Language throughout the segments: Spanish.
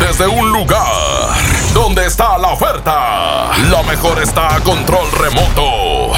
Desde un lugar donde está la oferta, la mejor está a control remoto.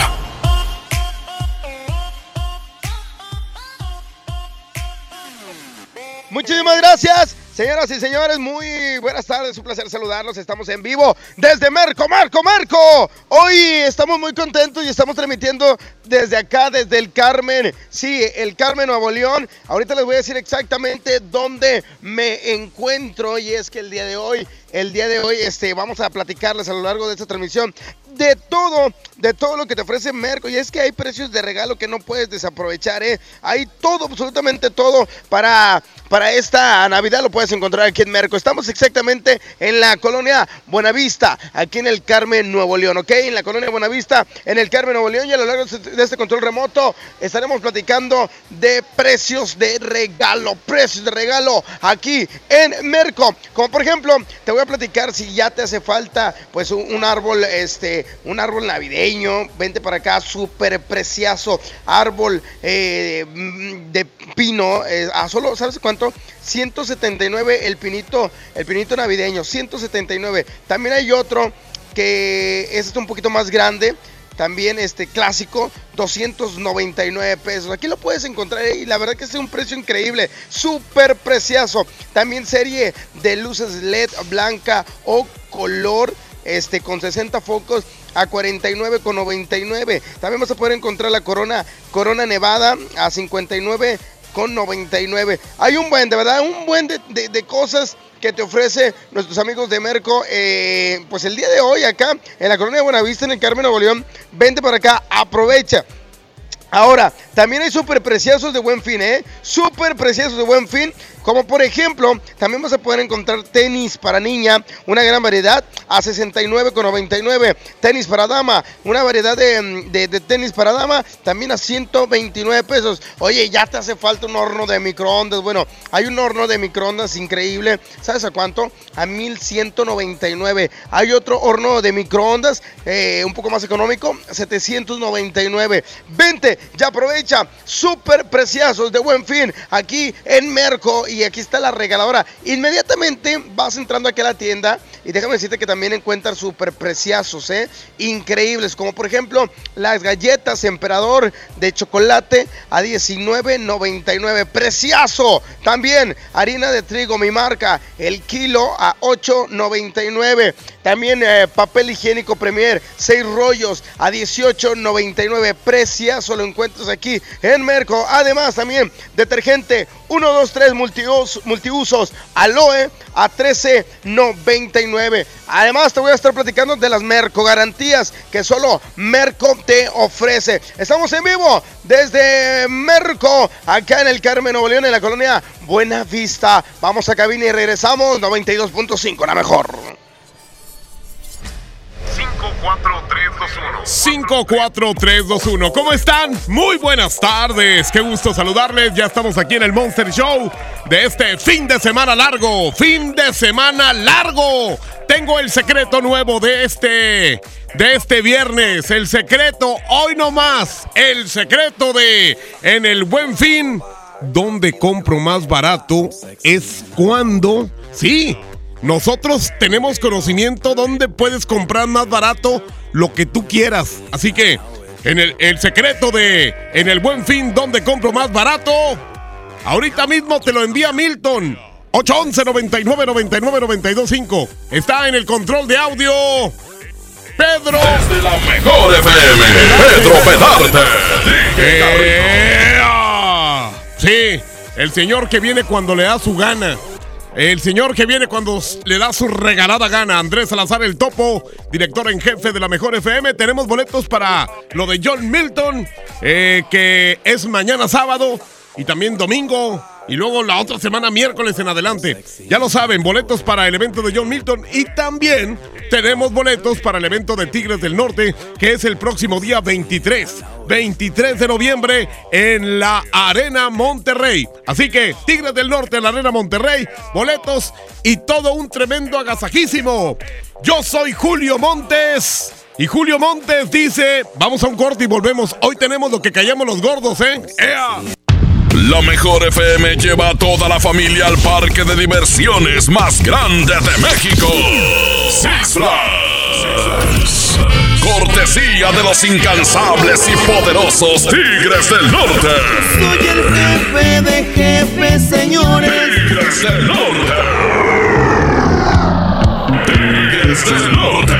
Muchísimas gracias. Señoras y señores, muy buenas tardes, un placer saludarlos. Estamos en vivo desde Merco, Marco, Marco. Hoy estamos muy contentos y estamos transmitiendo desde acá, desde el Carmen. Sí, el Carmen Nuevo León. Ahorita les voy a decir exactamente dónde me encuentro y es que el día de hoy, el día de hoy, este, vamos a platicarles a lo largo de esta transmisión de todo, de todo lo que te ofrece Merco. Y es que hay precios de regalo que no puedes desaprovechar, ¿eh? Hay todo, absolutamente todo para, para esta Navidad lo puedes encontrar aquí en Merco. Estamos exactamente en la colonia Buenavista, aquí en el Carmen Nuevo León, ¿ok? En la colonia Buenavista, en el Carmen Nuevo León y a lo largo de este control remoto estaremos platicando de precios de regalo, precios de regalo aquí en Merco. Como por ejemplo, te voy a platicar si ya te hace falta pues un, árbol, este, un árbol navideño, vente para acá, súper precioso, árbol eh, de pino, eh, a solo, ¿sabes cuánto? 179 el pinito, el pinito navideño, 179. También hay otro que es un poquito más grande, también este clásico, 299 pesos. Aquí lo puedes encontrar y la verdad que es un precio increíble, súper precioso. También serie de luces LED blanca o color este con 60 focos a 49,99. También vas a poder encontrar la Corona Corona Nevada a 59 con 99. Hay un buen, de verdad, un buen de, de, cosas que te ofrece nuestros amigos de Merco. Eh, pues el día de hoy acá en la colonia de Buenavista, en el Carmen Nuevo León, vente para acá, aprovecha. Ahora, también hay súper preciosos de buen fin, ¿eh? Súper preciosos de buen fin. Como por ejemplo, también vas a poder encontrar tenis para niña, una gran variedad a 69,99. Tenis para dama, una variedad de, de, de, tenis para dama, también a 129 pesos. Oye, ya te hace falta un horno de microondas. Bueno, hay un horno de microondas increíble. ¿Sabes a cuánto? A 1199. Hay otro horno de microondas, eh, un poco más económico, 799. Vente, ya aprovecha. Súper preciosos de buen fin aquí en Merco y aquí está la regaladora. Inmediatamente vas entrando aquí a la tienda y déjame decirte que también encuentras súper preciosos, ¿eh? increíbles, como por ejemplo las galletas Emperador de chocolate a 19.99, precioso. También harina de trigo, mi marca, el kilo a 8.99. También eh, papel higiénico Premier, 6 rollos a 18.99, precioso, lo encuentras aquí en Merco. Además también detergente 1, 2, 3 multiusos, multiusos aloe a 13.99. Además te voy a estar platicando de las Merco garantías que solo Merco te ofrece. Estamos en vivo desde Merco, acá en el Carmen Nuevo León, en la colonia Buena Vista. Vamos a cabina y regresamos 92.5, la mejor. 54321. ¿Cómo están? Muy buenas tardes. Qué gusto saludarles. Ya estamos aquí en el Monster Show de este fin de semana largo. Fin de semana largo. Tengo el secreto nuevo de este de este viernes, el secreto hoy no más, el secreto de en el Buen Fin donde compro más barato es cuando, sí, nosotros tenemos conocimiento donde puedes comprar más barato lo que tú quieras. Así que, en el, el secreto de en el buen fin, donde compro más barato, ahorita mismo te lo envía Milton. 811 99 99 925 Está en el control de audio. Pedro. Desde la mejor FM, Pedro Pedarte. ¡Ea! Sí, el señor que viene cuando le da su gana. El señor que viene cuando le da su regalada gana. Andrés Salazar el Topo, director en jefe de la mejor FM. Tenemos boletos para lo de John Milton, eh, que es mañana sábado y también domingo. Y luego la otra semana, miércoles en adelante. Ya lo saben, boletos para el evento de John Milton. Y también tenemos boletos para el evento de Tigres del Norte, que es el próximo día 23. 23 de noviembre en la Arena Monterrey. Así que Tigres del Norte en la Arena Monterrey, boletos y todo un tremendo agasajísimo. Yo soy Julio Montes. Y Julio Montes dice, vamos a un corte y volvemos. Hoy tenemos lo que callamos los gordos, ¿eh? ¡Ea! La mejor FM lleva a toda la familia al parque de diversiones más grande de México. Six Flags. Cortesía de los incansables y poderosos Tigres del Norte. Soy el jefe de jefes, señores. Tigres del Norte. Tigres del Norte.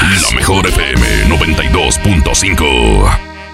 La mejor FM 92.5.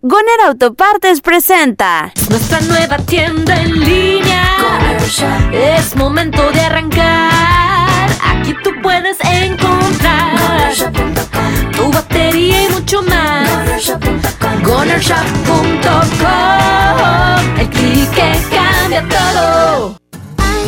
Goner Autopartes presenta Nuestra nueva tienda en línea. Es momento de arrancar. Aquí tú puedes encontrar tu batería y mucho más. Gonershop.com. El clic que cambia todo.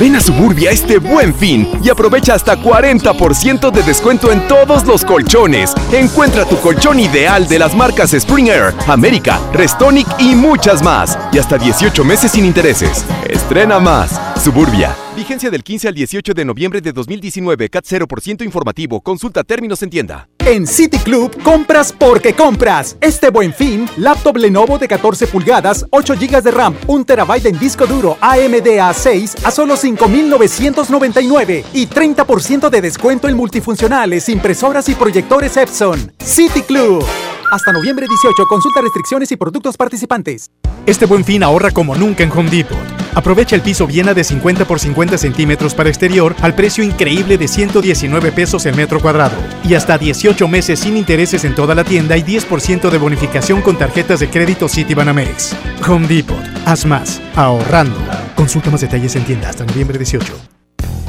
Ven a Suburbia este buen fin y aprovecha hasta 40% de descuento en todos los colchones. Encuentra tu colchón ideal de las marcas Spring Air, América, Restonic y muchas más. Y hasta 18 meses sin intereses. Estrena más. Suburbia. Vigencia del 15 al 18 de noviembre de 2019. CAT 0% informativo. Consulta términos en tienda. En City Club compras porque compras. Este buen fin, laptop Lenovo de 14 pulgadas, 8 GB de RAM, 1 TB en disco duro AMD A6 a solo 5,999 y 30% de descuento en multifuncionales, impresoras y proyectores Epson. City Club. Hasta noviembre 18, consulta restricciones y productos participantes. Este buen fin ahorra como nunca en Home Depot. Aprovecha el piso Viena de 50 por 50 centímetros para exterior al precio increíble de 119 pesos el metro cuadrado. Y hasta 18 meses sin intereses en toda la tienda y 10% de bonificación con tarjetas de crédito Citibanamex. Home Depot. Haz más. Ahorrando. Consulta más detalles en tienda hasta noviembre 18.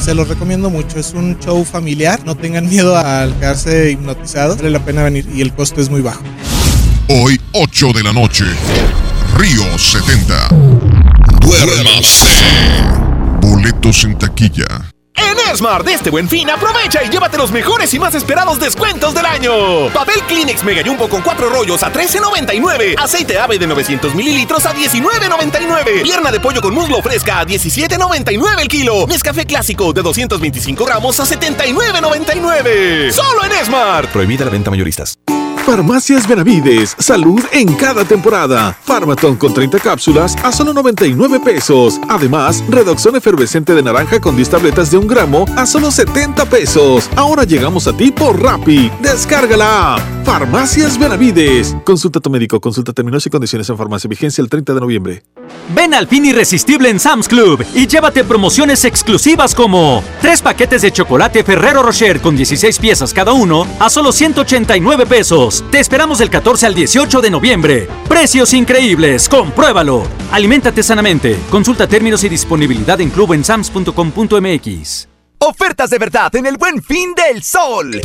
Se los recomiendo mucho, es un show familiar, no tengan miedo al quedarse hipnotizados, vale la pena venir y el costo es muy bajo. Hoy, 8 de la noche. Río 70. Duérmase. Boletos en taquilla. En Esmar, de este buen fin, aprovecha y llévate los mejores y más esperados descuentos del año. Papel Kleenex Mega Jumbo con cuatro rollos a $13.99. Aceite ave de 900 mililitros a $19.99. Pierna de pollo con muslo fresca a $17.99 el kilo. Nescafé clásico de 225 gramos a $79.99. Solo en Esmar. Prohibida la venta mayoristas. Farmacias Benavides, salud en cada temporada. Farmaton con 30 cápsulas a solo 99 pesos. Además, Redoxón efervescente de naranja con 10 tabletas de un gramo a solo 70 pesos. Ahora llegamos a ti por Rappi. Descárgala. Farmacias Benavides. Consulta a tu médico, consulta términos y condiciones en farmacia. Vigencia el 30 de noviembre. Ven al fin irresistible en Sam's Club y llévate promociones exclusivas como tres paquetes de chocolate Ferrero Rocher con 16 piezas cada uno a solo 189 pesos. Te esperamos del 14 al 18 de noviembre. Precios increíbles, compruébalo. Aliméntate sanamente. Consulta términos y disponibilidad en clubensams.com.mx. Ofertas de verdad en el buen fin del sol.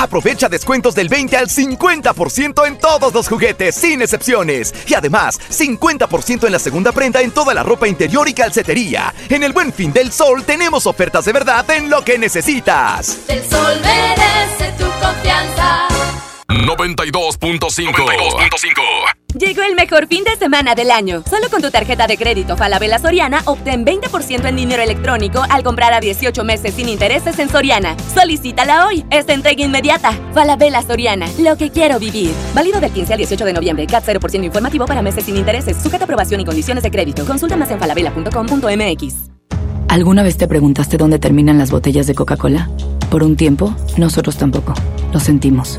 Aprovecha descuentos del 20 al 50% en todos los juguetes, sin excepciones. Y además, 50% en la segunda prenda en toda la ropa interior y calcetería. En el buen fin del sol tenemos ofertas de verdad en lo que necesitas. El sol merece tu confianza. 92.5. Llegó el mejor fin de semana del año. Solo con tu tarjeta de crédito Falabella Soriana obtén 20% en dinero electrónico al comprar a 18 meses sin intereses en Soriana. Solicítala hoy. Esta entrega inmediata. Falabella Soriana. Lo que quiero vivir. Válido del 15 al 18 de noviembre. CAT 0% informativo para meses sin intereses. Sujeta aprobación y condiciones de crédito. Consulta más en falabella.com.mx. ¿Alguna vez te preguntaste dónde terminan las botellas de Coca-Cola? Por un tiempo, nosotros tampoco. Lo sentimos.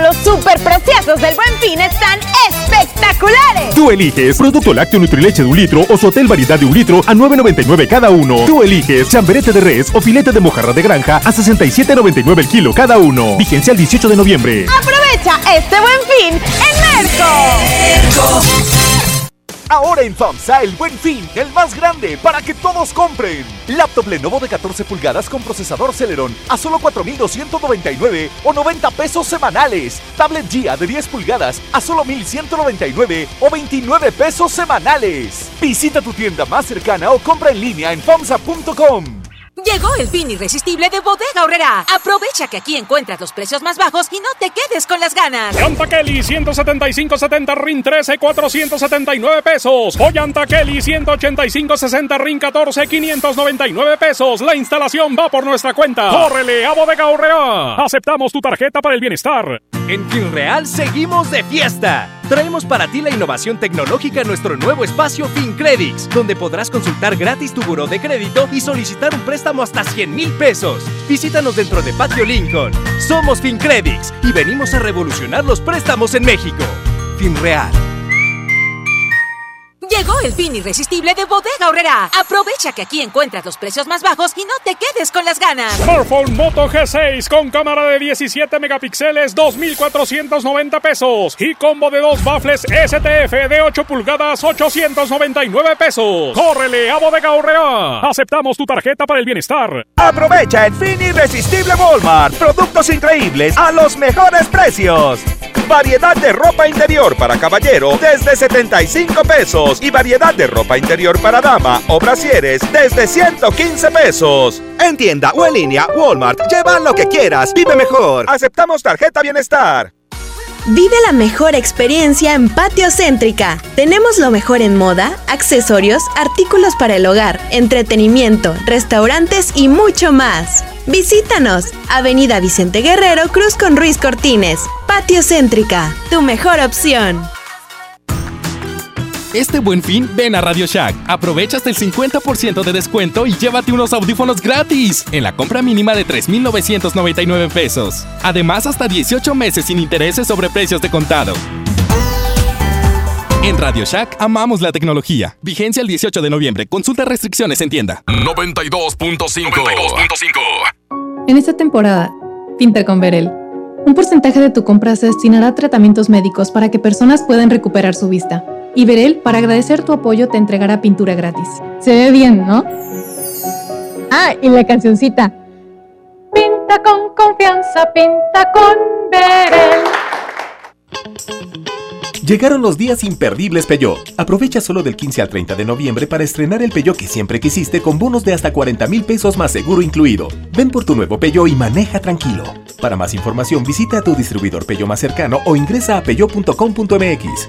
Los super preciosos del Buen Fin están espectaculares. Tú eliges producto lácteo Nutrileche de un litro o su hotel variedad de un litro a 9.99 cada uno. Tú eliges chamberete de res o filete de mojarra de granja a 67.99 el kilo cada uno. Vigencia el 18 de noviembre. Aprovecha este Buen Fin en Merco. Ahora en FAMSA el buen fin, el más grande para que todos compren. Laptop Lenovo de 14 pulgadas con procesador Celeron a solo 4.299 o 90 pesos semanales. Tablet Gia de 10 pulgadas a solo 1.199 o 29 pesos semanales. Visita tu tienda más cercana o compra en línea en FAMSA.com. Llegó el fin irresistible de Bodega Horrera. Aprovecha que aquí encuentras los precios más bajos y no te quedes con las ganas. Llanta Kelly 175-70 RIN 13 479 pesos. O Llanta Kelly 185-60 RIN 14 599 pesos. La instalación va por nuestra cuenta. ¡Córrele a Bodega Horrera! Aceptamos tu tarjeta para el bienestar. En FinReal seguimos de fiesta. Traemos para ti la innovación tecnológica en nuestro nuevo espacio FinCredits, donde podrás consultar gratis tu buró de crédito y solicitar un préstamo hasta 100 mil pesos. Visítanos dentro de Patio Lincoln. Somos FinCredits y venimos a revolucionar los préstamos en México. FinReal. Llegó el fin irresistible de Bodega Horrera. Aprovecha que aquí encuentras los precios más bajos y no te quedes con las ganas. Smartphone Moto G6 con cámara de 17 megapíxeles, 2,490 pesos. Y combo de dos baffles STF de 8 pulgadas, 899 pesos. ¡Córrele a Bodega Horrera! Aceptamos tu tarjeta para el bienestar. Aprovecha el fin irresistible Walmart. Productos increíbles a los mejores precios. Variedad de ropa interior para caballero desde 75 pesos y variedad de ropa interior para dama o brasieres desde 115 pesos. En tienda o en línea, Walmart. Lleva lo que quieras. Vive mejor. Aceptamos tarjeta bienestar. Vive la mejor experiencia en Patio Céntrica. Tenemos lo mejor en moda, accesorios, artículos para el hogar, entretenimiento, restaurantes y mucho más. Visítanos, Avenida Vicente Guerrero, Cruz con Ruiz Cortines. Patio Céntrica, tu mejor opción. Este buen fin, ven a Radio Shack. Aprovecha hasta el 50% de descuento y llévate unos audífonos gratis en la compra mínima de 3,999 pesos. Además, hasta 18 meses sin intereses sobre precios de contado. En Radio Shack amamos la tecnología. Vigencia el 18 de noviembre. Consulta restricciones en tienda. 92.5. 92.5. En esta temporada, pinta con Verel. Un porcentaje de tu compra se destinará a tratamientos médicos para que personas puedan recuperar su vista. Y Verel, para agradecer tu apoyo, te entregará pintura gratis. Se ve bien, ¿no? Ah, y la cancioncita. Pinta con confianza, pinta con Verel. Llegaron los días imperdibles Peugeot. Aprovecha solo del 15 al 30 de noviembre para estrenar el Peugeot que siempre quisiste con bonos de hasta 40 mil pesos más seguro incluido. Ven por tu nuevo Peugeot y maneja tranquilo. Para más información visita a tu distribuidor Peugeot más cercano o ingresa a peugeot.com.mx.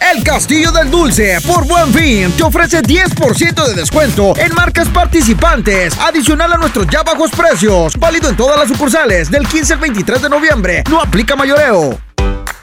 El Castillo del Dulce, por buen fin, te ofrece 10% de descuento en marcas participantes, adicional a nuestros ya bajos precios, válido en todas las sucursales del 15 al 23 de noviembre. No aplica mayoreo.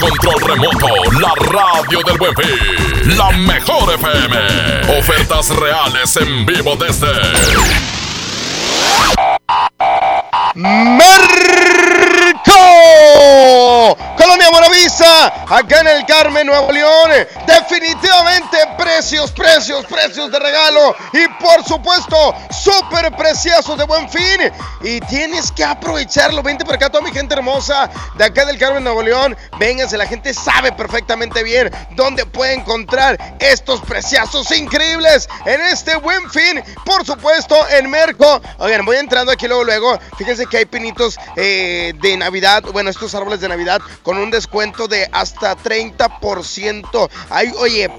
Control remoto, la radio del buen fin. La mejor FM. Ofertas reales en vivo desde. ¡Merco! Buenavista, acá en el Carmen, Nuevo León. Definitivamente precios, precios, precios de regalo. Y por supuesto, súper preciosos de buen fin. Y tienes que aprovecharlo. Vente por acá, toda mi gente hermosa de acá del Carmen, Nuevo León. Vénganse, la gente sabe perfectamente bien dónde puede encontrar estos preciazos increíbles en este buen fin. Por supuesto, en Merco. Oigan, voy entrando aquí luego, luego. Fíjense que hay pinitos eh, de Navidad. Bueno, estos árboles de Navidad con un descuento de hasta 30%. Hay, oye, eh,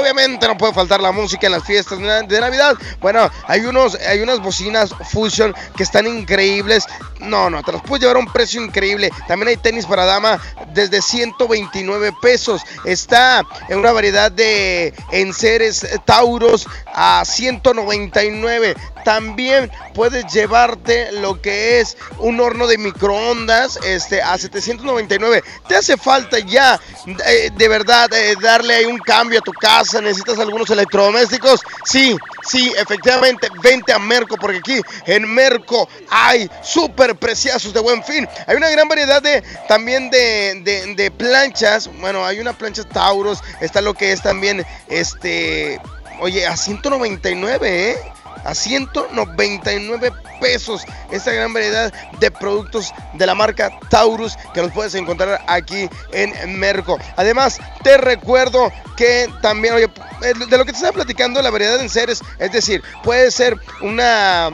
obviamente no puede faltar la música en las fiestas de Navidad. Bueno, hay unos, hay unas bocinas Fusion que están increíbles. No, no, te las puedes llevar a un precio increíble. También hay tenis para dama desde 129 pesos. Está en una variedad de enseres Tauros a 199. También puedes llevarte lo que es un horno de microondas este, a 799. Te hace falta ya, eh, de verdad, eh, darle un cambio a tu casa. Necesitas algunos electrodomésticos. Sí, sí, efectivamente, vente a Merco, porque aquí en Merco hay súper preciazos de buen fin. Hay una gran variedad de también de, de, de planchas. Bueno, hay una plancha Tauros. Está lo que es también este. Oye, a 199, ¿eh? A 199 pesos. Esta gran variedad de productos de la marca Taurus que los puedes encontrar aquí en Merco. Además, te recuerdo que también, oye, de lo que te estaba platicando, la variedad de enseres, es decir, puede ser una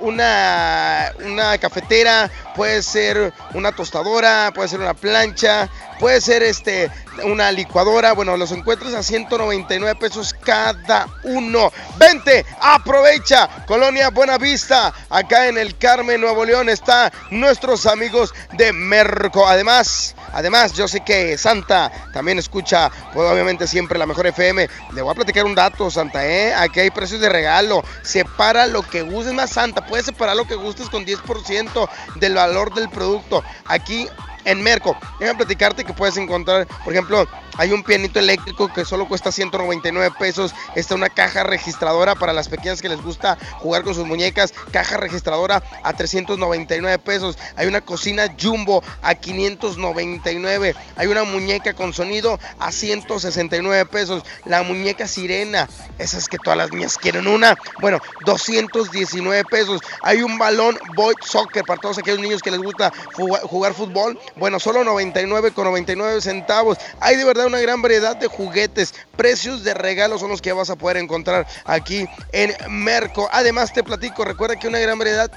una, una cafetera, puede ser una tostadora, puede ser una plancha, puede ser este una licuadora. Bueno, los encuentras a 199 pesos cada uno. Vente, aprovecha. Colonia Buenavista, acá en el Carmen, Nuevo León, está nuestros amigos de Merco. Además, además, yo sé que Santa también escucha, pues obviamente siempre la mejor FM. Le voy a platicar un dato, Santa, ¿eh? Aquí hay precios de regalo. Separa lo que gustes más, Santa. Puedes separar lo que gustes con 10% del valor del producto. Aquí en Merco. Déjame platicarte que puedes encontrar, por ejemplo, hay un pianito eléctrico que solo cuesta 199 pesos. Está una caja registradora para las pequeñas que les gusta jugar con sus muñecas. Caja registradora a 399 pesos. Hay una cocina jumbo a 599. Hay una muñeca con sonido a 169 pesos. La muñeca sirena, esas que todas las niñas quieren una. Bueno, 219 pesos. Hay un balón Boy Soccer para todos aquellos niños que les gusta jugar fútbol. Bueno, solo 99 con 99 centavos. Hay de verdad una gran variedad de juguetes. Precios de regalos son los que vas a poder encontrar aquí en Merco. Además te platico, recuerda que una gran variedad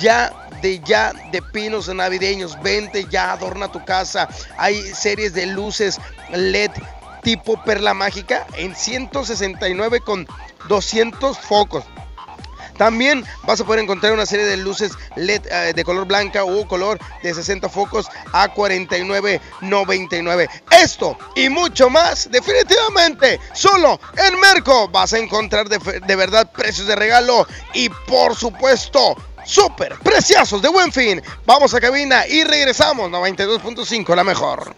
ya de ya de pinos navideños. Vente ya, adorna tu casa. Hay series de luces LED tipo perla mágica en 169 con 200 focos. También vas a poder encontrar una serie de luces LED eh, de color blanca o color de 60 focos a 49.99. Esto y mucho más, definitivamente, solo en Merco vas a encontrar de, de verdad precios de regalo y por supuesto súper preciosos de buen fin. Vamos a cabina y regresamos. 92.5, la mejor.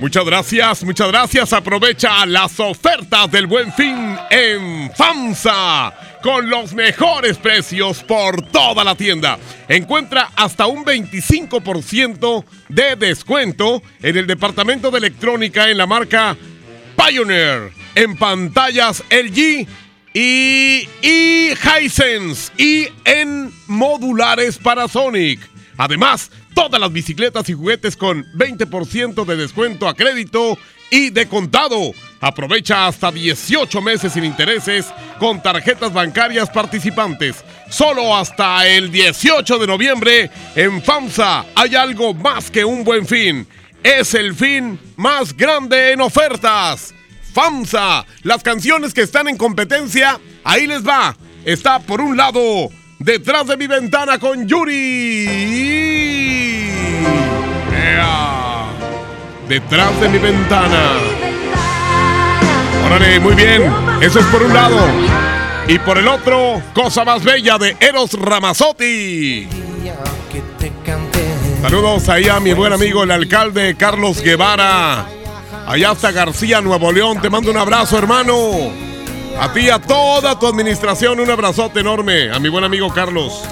Muchas gracias, muchas gracias. Aprovecha las ofertas del buen fin en FAMSA con los mejores precios por toda la tienda. Encuentra hasta un 25% de descuento en el departamento de electrónica en la marca Pioneer. En pantallas LG y, y Hisense y en modulares para Sonic. Además, todas las bicicletas y juguetes con 20% de descuento a crédito y de contado. Aprovecha hasta 18 meses sin intereses con tarjetas bancarias participantes. Solo hasta el 18 de noviembre en FAMSA hay algo más que un buen fin. Es el fin más grande en ofertas. FAMSA. Las canciones que están en competencia, ahí les va. Está por un lado, detrás de mi ventana con Yuri. Ea. Detrás de mi ventana. Órale, muy bien. Eso es por un lado. Y por el otro, cosa más bella de Eros Ramazzotti. Saludos ahí a mi buen amigo el alcalde Carlos Guevara. Allá está García, Nuevo León. Te mando un abrazo, hermano. A ti a toda tu administración, un abrazote enorme. A mi buen amigo Carlos.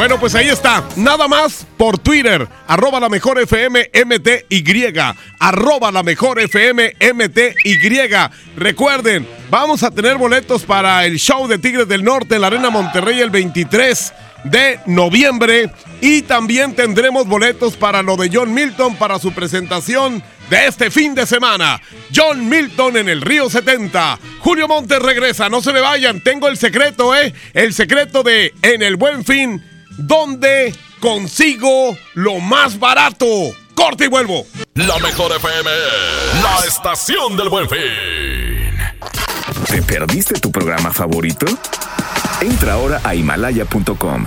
Bueno, pues ahí está. Nada más por Twitter. Arroba la mejor FM MTY. Arroba la mejor FM MTY. Recuerden, vamos a tener boletos para el show de Tigres del Norte en la Arena Monterrey el 23 de noviembre. Y también tendremos boletos para lo de John Milton para su presentación de este fin de semana. John Milton en el Río 70. Julio Montes regresa, no se me vayan, tengo el secreto, ¿eh? El secreto de En el Buen Fin, donde consigo lo más barato. Corte y vuelvo. La mejor FM, la estación del Buen Fin. ¿Te perdiste tu programa favorito? Entra ahora a himalaya.com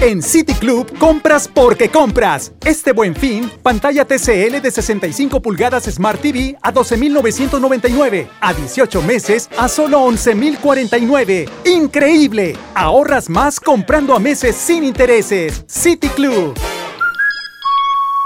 En City Club compras porque compras. Este buen fin, pantalla TCL de 65 pulgadas Smart TV a 12.999. A 18 meses a solo 11.049. ¡Increíble! Ahorras más comprando a meses sin intereses. City Club.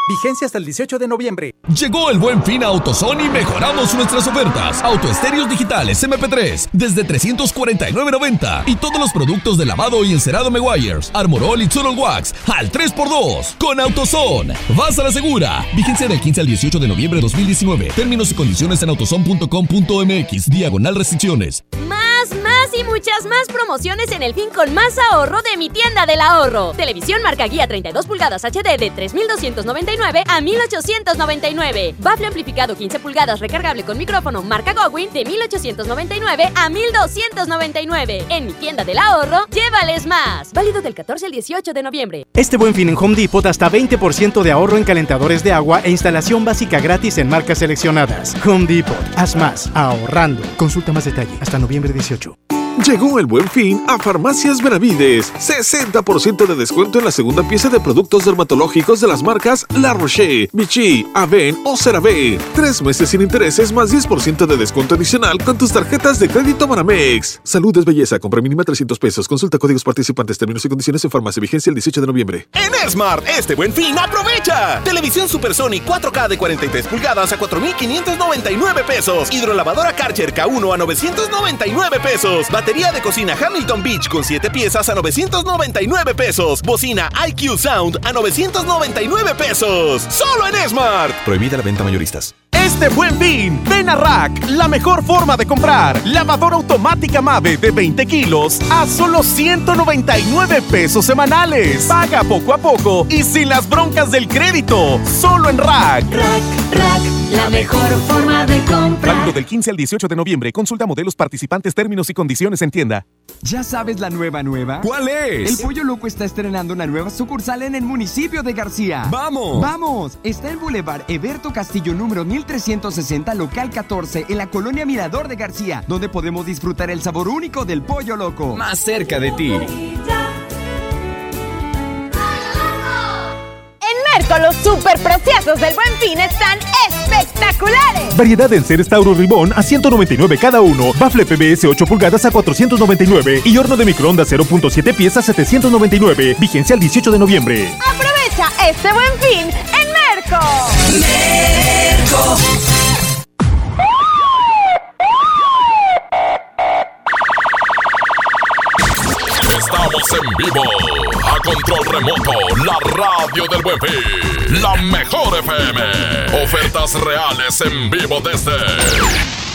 Vigencia hasta el 18 de noviembre. Llegó el buen fin a AutoZone y mejoramos nuestras ofertas. Autoestéreos digitales MP3 desde 349.90 y todos los productos de lavado y encerado Meguiar's, Armorol y Total Wax al 3x2 con AutoZone. Vas a la segura. Vigencia del 15 al 18 de noviembre de 2019. Términos y condiciones en autozone.com.mx. Diagonal restricciones. Más, más y muchas más promociones en el fin con más ahorro de mi tienda del ahorro. Televisión marca guía 32 pulgadas HD de 3.299 a 1.899. Bafle amplificado 15 pulgadas recargable con micrófono marca Gowin de 1.899 a 1.299. En mi tienda del ahorro, llévales más. Válido del 14 al 18 de noviembre. Este buen fin en Home Depot hasta 20% de ahorro en calentadores de agua e instalación básica gratis en marcas seleccionadas. Home Depot, haz más, ahorrando. Consulta más detalle hasta noviembre 18. Llegó el buen fin a Farmacias Benavides. 60% de descuento en la segunda pieza de productos dermatológicos de las marcas La Roche, Vichy, Aven o CeraVe. Tres meses sin intereses más 10% de descuento adicional con tus tarjetas de crédito Banamex. Salud es belleza. Compra mínima 300 pesos. Consulta códigos participantes, términos y condiciones en farmacia. Vigencia el 18 de noviembre. En Smart, este buen fin, aprovecha. Televisión Super Sony 4K de 43 pulgadas a 4,599 pesos. Hidrolavadora Karcher K1 a 999 pesos. Batería de cocina Hamilton Beach con 7 piezas a 999 pesos. Bocina IQ Sound a 999 pesos. Solo en Smart. Prohibida la venta mayoristas. Este buen fin, ven a Rack, la mejor forma de comprar. Lavadora automática Mave de 20 kilos a solo 199 pesos semanales. Paga poco a poco y sin las broncas del crédito. Solo en Rack. Rack, Rack, la mejor forma de comprar. Válido del 15 al 18 de noviembre. Consulta modelos participantes, términos y condiciones en tienda. ¿Ya sabes la nueva nueva? ¿Cuál es? El Pollo Loco está estrenando una nueva sucursal en el municipio de García. ¡Vamos! ¡Vamos! Está en Boulevard Eberto Castillo número 1360, local 14, en la colonia Mirador de García, donde podemos disfrutar el sabor único del Pollo Loco. Más cerca de ti. En Merco los super preciosos del Buen Fin están espectaculares. Variedad en seres Tauro Ribón a 199 cada uno. Bafle PBS 8 pulgadas a 499. Y horno de microondas 0.7 piezas a 799. Vigencia el 18 de noviembre. Aprovecha este Buen Fin en Merco. Merco. Estamos en vivo. A control remoto, la radio del buen fin. La mejor FM. Ofertas reales en vivo desde.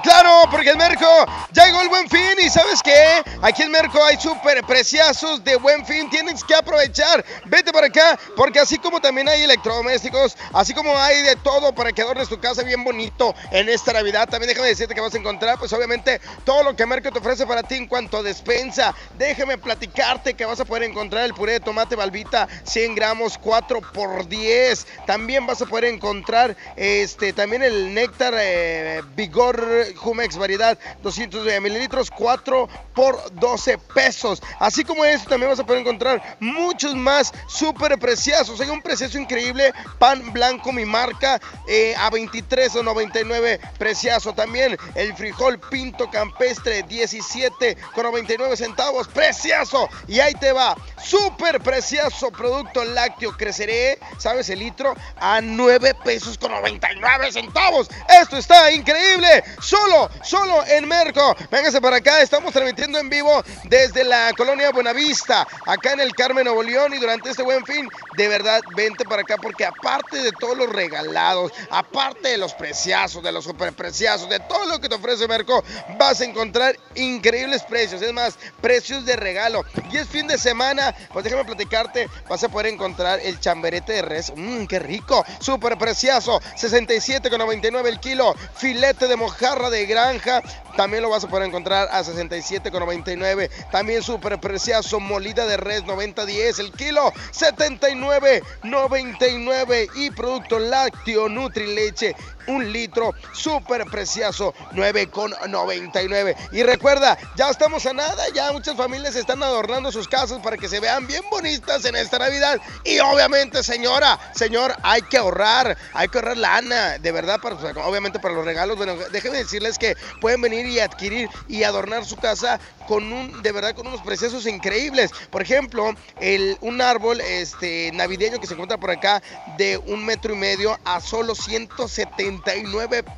Claro, porque el Merco ya llegó el buen fin y ¿sabes qué? Aquí en Merco hay súper preciazos de buen fin, tienes que aprovechar. Vete para acá, porque así como también hay electrodomésticos, así como hay de todo para que adornes tu casa bien bonito en esta Navidad, también déjame decirte que vas a encontrar, pues obviamente, todo lo que Merco te ofrece para ti en cuanto a despensa. Déjame platicarte que vas a poder encontrar el puré de tomate balbita 100 gramos, 4 por 10. También vas a poder encontrar este también el néctar eh, Vigor Jumex variedad 200 mililitros, 4 por 12 pesos. Así como eso, también vas a poder encontrar muchos más súper preciosos. Hay un precioso increíble, pan blanco, mi marca, eh, a 23 o 99 precioso. También el frijol pinto campestre, 17 con 99 centavos, precioso. Y ahí te va, súper precioso producto lácteo, creceré, ¿sabes? El litro a 9 pesos con 99 centavos. Esto está increíble. Solo, solo en Merco. Véngase para acá. Estamos transmitiendo en vivo desde la colonia Buenavista, acá en el Carmen Nuevo León. Y durante este buen fin, de verdad, vente para acá porque aparte de todos los regalados, aparte de los preciazos, de los superpreciazos, de todo lo que te ofrece Merco, vas a encontrar increíbles precios. Es más, precios de regalo. Y es fin de semana, pues déjame platicarte. Vas a poder encontrar el chamberete de res. Mmm, qué rico. Súper precioso. 67,99 el kilo. Filete de mojarra de granja. También lo vas a poder encontrar a 67,99. También súper precioso. Molida de res 90.10 el kilo. 79,99. Y producto lácteo Nutri Leche un litro, súper precioso, 9,99. Y recuerda, ya estamos a nada, ya muchas familias están adornando sus casas para que se vean bien bonitas en esta Navidad. Y obviamente, señora, señor, hay que ahorrar, hay que ahorrar lana, de verdad, para, obviamente para los regalos. Bueno, déjenme decirles que pueden venir y adquirir y adornar su casa con un, de verdad, con unos preciosos increíbles. Por ejemplo, el, un árbol este, navideño que se encuentra por acá de un metro y medio a solo 170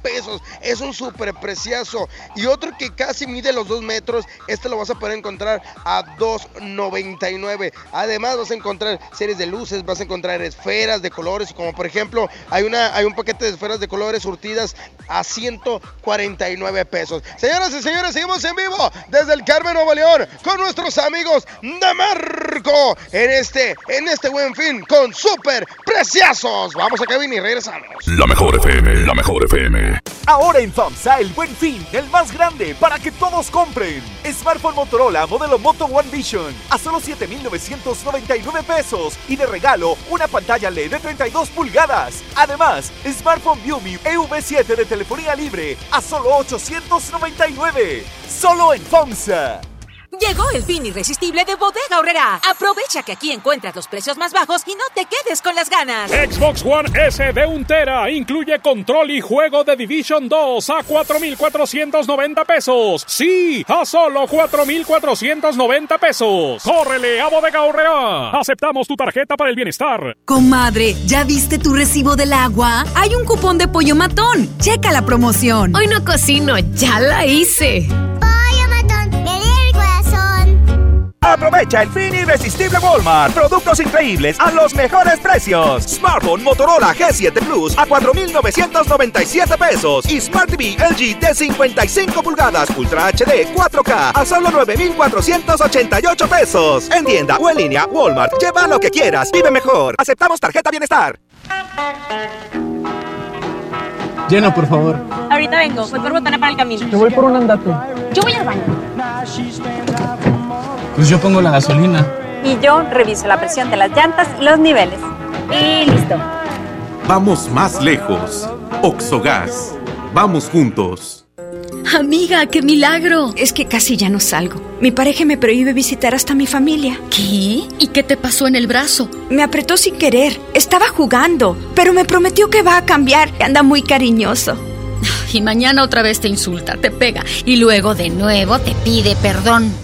pesos. Es un súper precioso. Y otro que casi mide los 2 metros, este lo vas a poder encontrar a 2.99. Además vas a encontrar series de luces, vas a encontrar esferas de colores, como por ejemplo hay, una, hay un paquete de esferas de colores surtidas a 149 pesos. Señoras y señores, seguimos en vivo desde el Carmen Nuevo León con nuestros amigos de Marco en este, en este buen fin con súper preciosos. Vamos a cabina y regresamos. La mejor FM, la mejor FM. Ahora en FAMSA el buen fin, el más grande para que todos compren. Smartphone Motorola modelo Moto One Vision a solo 7,999 pesos y de regalo una pantalla LED de 32 pulgadas. Además, Smartphone Viumi EV7 de telefonía libre a solo 899. Solo en FAMSA. Llegó el fin irresistible de Bodega Horrera. Aprovecha que aquí encuentras los precios más bajos y no te quedes con las ganas. Xbox One S de 1 tera incluye control y juego de Division 2 a 4,490 pesos. Sí, a solo 4,490 pesos. ¡Córrele a Bodega Horrera! Aceptamos tu tarjeta para el bienestar. Comadre, ¿ya viste tu recibo del agua? Hay un cupón de pollo matón. Checa la promoción. Hoy no cocino, ya la hice. Aprovecha el fin irresistible Walmart. Productos increíbles a los mejores precios. Smartphone Motorola G7 Plus a 4,997 pesos. Y Smart TV LG de 55 pulgadas Ultra HD 4K a solo 9,488 pesos. En tienda o en línea, Walmart. Lleva lo que quieras. Vive mejor. Aceptamos tarjeta bienestar. Llena, por favor. Ahorita vengo. Voy por botana para el camino. Te voy por un andate. Yo voy al baño. Pues yo pongo la gasolina. Y yo reviso la presión de las llantas y los niveles. Y listo. Vamos más lejos. Oxogas. Vamos juntos. Amiga, qué milagro. Es que casi ya no salgo. Mi pareja me prohíbe visitar hasta mi familia. ¿Qué? ¿Y qué te pasó en el brazo? Me apretó sin querer. Estaba jugando, pero me prometió que va a cambiar. Anda muy cariñoso. Y mañana otra vez te insulta, te pega y luego de nuevo te pide perdón.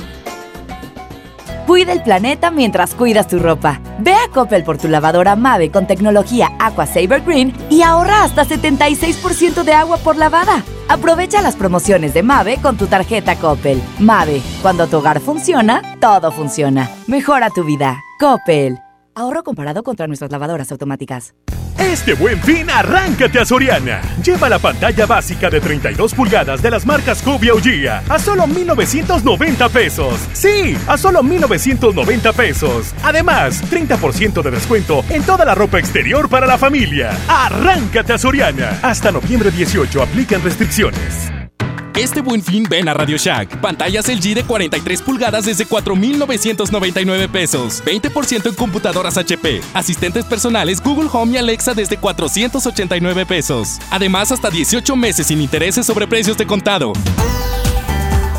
Cuida el planeta mientras cuidas tu ropa. Ve a Coppel por tu lavadora Mave con tecnología Aqua Saver Green y ahorra hasta 76% de agua por lavada. Aprovecha las promociones de Mave con tu tarjeta Coppel. Mave, cuando tu hogar funciona, todo funciona. Mejora tu vida. Coppel. Ahorro comparado contra nuestras lavadoras automáticas. Este buen fin, arráncate a Soriana. Lleva la pantalla básica de 32 pulgadas de las marcas Cubia o Gia a solo 1,990 pesos. Sí, a solo 1,990 pesos. Además, 30% de descuento en toda la ropa exterior para la familia. Arráncate a Soriana. Hasta noviembre 18 aplican restricciones. Este buen fin ven a Radio Shack. Pantallas LG de 43 pulgadas desde 4,999 pesos. 20% en computadoras HP. Asistentes personales Google Home y Alexa desde 489 pesos. Además, hasta 18 meses sin intereses sobre precios de contado.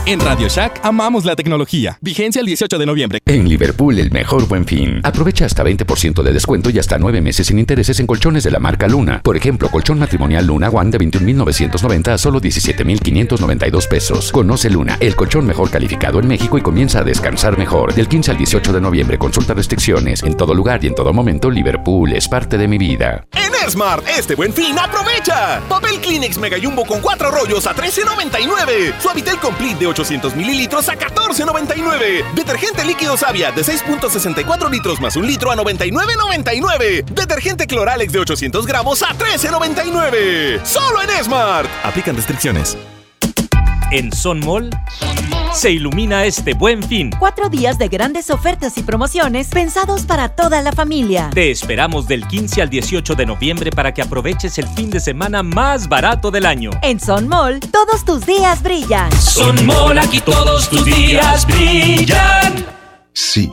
En Radio Shack amamos la tecnología. Vigencia el 18 de noviembre. En Liverpool, el mejor buen fin. Aprovecha hasta 20% de descuento y hasta 9 meses sin intereses en colchones de la marca Luna. Por ejemplo, colchón matrimonial Luna One de 21,990 a solo 17,592 pesos. Conoce Luna, el colchón mejor calificado en México y comienza a descansar mejor. Del 15 al 18 de noviembre, consulta restricciones. En todo lugar y en todo momento, Liverpool es parte de mi vida. En Smart, este buen fin, aprovecha. Papel Kleenex Mega Jumbo con 4 rollos a 13.99. Suavitel Complete de 800 mililitros a 14.99. Detergente líquido Savia de 6.64 litros más un litro a 99.99. Detergente Cloralex de 800 gramos a 13.99. Solo en Smart. Aplican restricciones. En Son Mall se ilumina este buen fin. Cuatro días de grandes ofertas y promociones pensados para toda la familia. Te esperamos del 15 al 18 de noviembre para que aproveches el fin de semana más barato del año. En Son Mall, todos tus días brillan. Son Mall, aquí todos tus días brillan. Sí,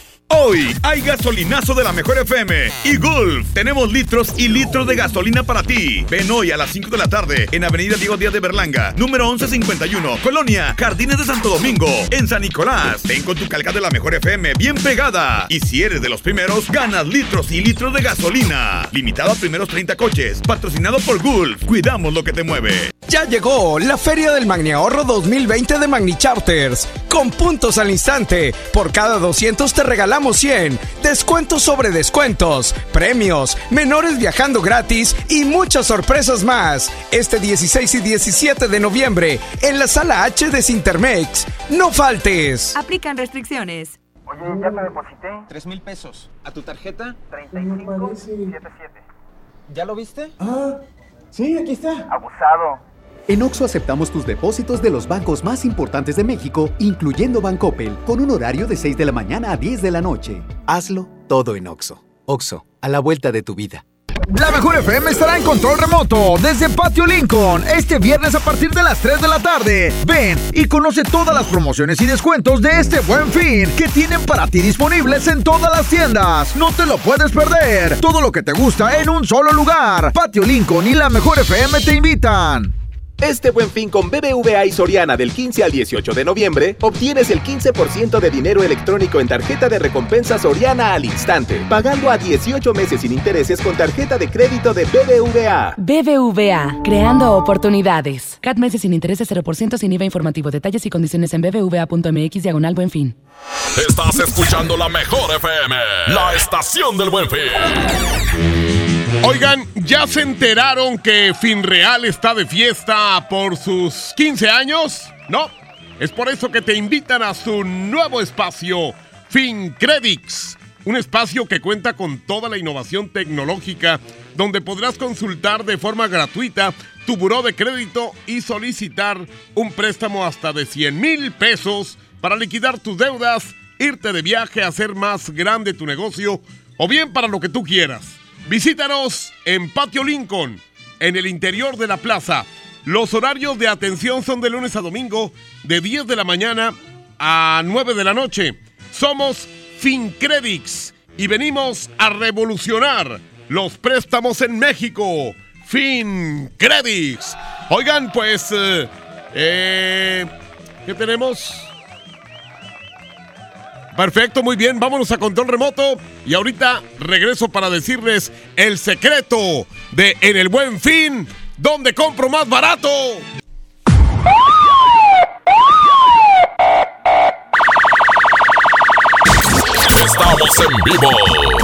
Hoy hay gasolinazo de la mejor FM y Gulf. Tenemos litros y litros de gasolina para ti. Ven hoy a las 5 de la tarde en Avenida Diego Díaz de Berlanga, número 1151, Colonia, Jardines de Santo Domingo, en San Nicolás. Ven con tu calca de la mejor FM bien pegada. Y si eres de los primeros, ganas litros y litros de gasolina. Limitado a primeros 30 coches. Patrocinado por Gulf. Cuidamos lo que te mueve. Ya llegó la Feria del Magni Ahorro 2020 de Magni Charters. Con puntos al instante. Por cada 200 te regalamos 100, descuentos sobre descuentos, premios, menores viajando gratis y muchas sorpresas más. Este 16 y 17 de noviembre en la sala H de Sintermex. No faltes. Aplican restricciones. Oye, ya te deposité. 3 mil pesos. ¿A tu tarjeta? 3577. ¿Ya lo viste? Ah, sí, aquí está. Abusado. En Oxo aceptamos tus depósitos de los bancos más importantes de México, incluyendo Bancoppel, con un horario de 6 de la mañana a 10 de la noche. Hazlo todo en Oxo. Oxo, a la vuelta de tu vida. La mejor FM estará en control remoto desde Patio Lincoln este viernes a partir de las 3 de la tarde. Ven y conoce todas las promociones y descuentos de este buen fin que tienen para ti disponibles en todas las tiendas. No te lo puedes perder. Todo lo que te gusta en un solo lugar. Patio Lincoln y la mejor FM te invitan. Este buen fin con BBVA y Soriana del 15 al 18 de noviembre, obtienes el 15% de dinero electrónico en tarjeta de recompensa Soriana al instante, pagando a 18 meses sin intereses con tarjeta de crédito de BBVA. BBVA, creando oportunidades. CAT meses sin intereses 0% sin IVA informativo. Detalles y condiciones en bbva.mx diagonal buen fin. Estás escuchando la mejor FM, la estación del buen fin. Oigan, ¿ya se enteraron que Finreal está de fiesta por sus 15 años? No, es por eso que te invitan a su nuevo espacio, FinCredits. Un espacio que cuenta con toda la innovación tecnológica, donde podrás consultar de forma gratuita tu buró de crédito y solicitar un préstamo hasta de 100 mil pesos para liquidar tus deudas, irte de viaje, hacer más grande tu negocio o bien para lo que tú quieras. Visítanos en Patio Lincoln, en el interior de la plaza. Los horarios de atención son de lunes a domingo, de 10 de la mañana a 9 de la noche. Somos FinCredits y venimos a revolucionar los préstamos en México. FinCredits. Oigan, pues, eh, eh ¿qué tenemos? Perfecto, muy bien. Vámonos a control remoto. Y ahorita regreso para decirles el secreto de En el Buen Fin, donde compro más barato. Estamos en vivo.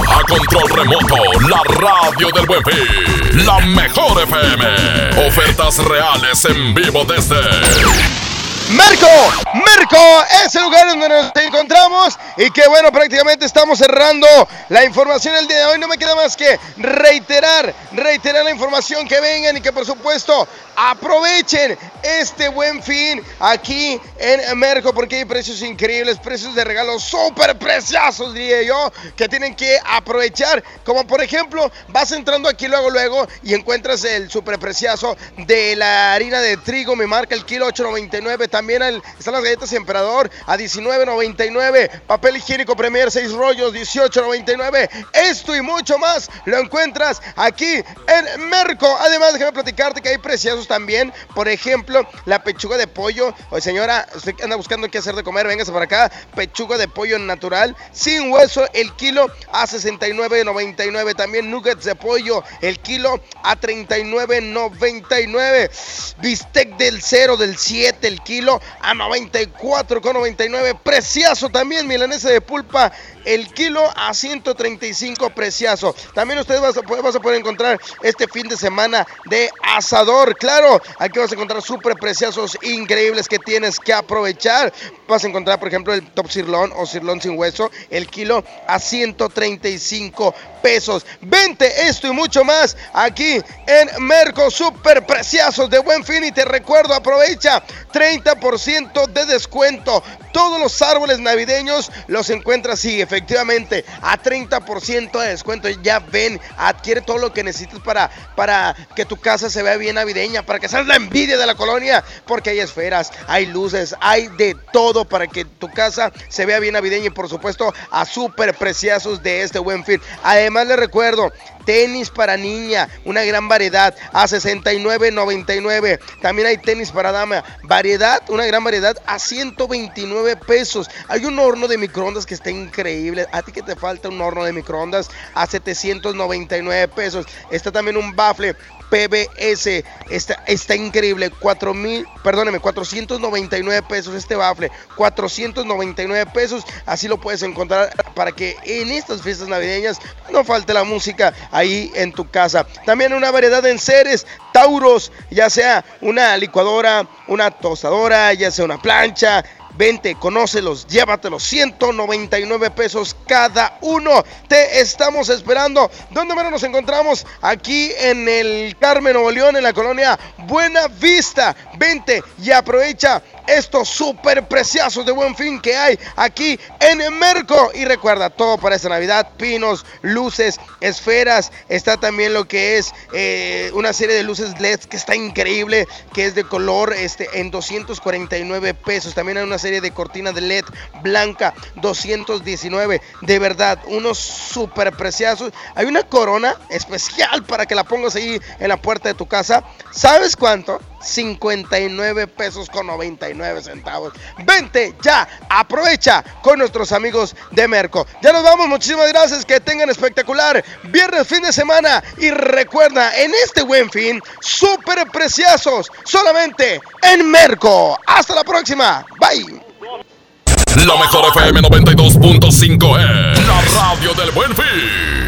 A control remoto, la radio del buen fin. La mejor FM. Ofertas reales en vivo desde Merco, Merco es el lugar donde nos encontramos y que bueno, prácticamente estamos cerrando la información el día de hoy. No me queda más que reiterar, reiterar la información que vengan y que por supuesto Aprovechen este buen fin aquí en Merco porque hay precios increíbles, precios de regalos súper preciosos, diría yo, que tienen que aprovechar. Como por ejemplo, vas entrando aquí luego, luego y encuentras el súper precioso de la harina de trigo, me marca el kilo 8.99. También están las galletas Emperador a 19.99. Papel higiénico Premier 6 rollos 18.99. Esto y mucho más lo encuentras aquí en Merco. Además, déjame platicarte que hay preciosos también. Por ejemplo, la pechuga de pollo. Oye, señora, usted anda buscando qué hacer de comer, véngase para acá. Pechuga de pollo natural, sin hueso, el kilo a 69.99. También nuggets de pollo, el kilo a 39.99. Bistec del 0, del 7, el kilo a 94.99. Precioso también, milanesa de pulpa, el kilo a 135 precioso. También ustedes vas a, vas a poder encontrar este fin de semana de asador. Claro aquí vas a encontrar súper preciosos, increíbles que tienes que aprovechar. Vas a encontrar, por ejemplo, el top sirloin o sirloin sin hueso, el kilo a 135 pesos. Vente esto y mucho más aquí en Merco, súper preciosos de buen fin. Y te recuerdo, aprovecha 30% de descuento. Todos los árboles navideños los encuentras, sí, efectivamente efectivamente, a 30% de descuento. Ya ven, adquiere todo lo que necesitas para, para que tu casa se vea bien navideña, para que seas la envidia de la colonia, porque hay esferas, hay luces, hay de todo para que tu casa se vea bien navideña y por supuesto a súper preciosos de este buen fin. Además les recuerdo, tenis para niña, una gran variedad a 69.99. También hay tenis para dama, variedad, una gran variedad a 129 pesos. Hay un horno de microondas que está increíble. A ti que te falta un horno de microondas a 799 pesos. Está también un bafle PBS. Está, está increíble. 4 mil, perdóneme, 499 pesos este bafle. 499 pesos. Así lo puedes encontrar para que en estas fiestas navideñas no falte la música ahí en tu casa. También una variedad de enseres, tauros, ya sea una licuadora, una tostadora, ya sea una plancha, Vente, conócelos, llévatelos, 199 pesos cada uno. Te estamos esperando. ¿Dónde menos nos encontramos? Aquí en el Carmen Nuevo León, en la colonia Buena Vista. Vente y aprovecha estos súper preciosos de buen fin que hay aquí en Merco. Y recuerda, todo para esta Navidad, pinos, luces, esferas. Está también lo que es eh, una serie de luces LED que está increíble, que es de color este, en 249 pesos. También hay una serie de cortinas de LED blanca, 219. De verdad, unos súper preciosos. Hay una corona especial para que la pongas ahí en la puerta de tu casa. ¿Sabes cuánto? 59 pesos con 99 centavos. Vente ya, aprovecha con nuestros amigos de Merco. Ya nos vamos, muchísimas gracias, que tengan espectacular viernes, fin de semana y recuerda, en este buen fin, súper preciosos, solamente en Merco. Hasta la próxima, bye. La mejor FM 92.5 es la radio del buen fin.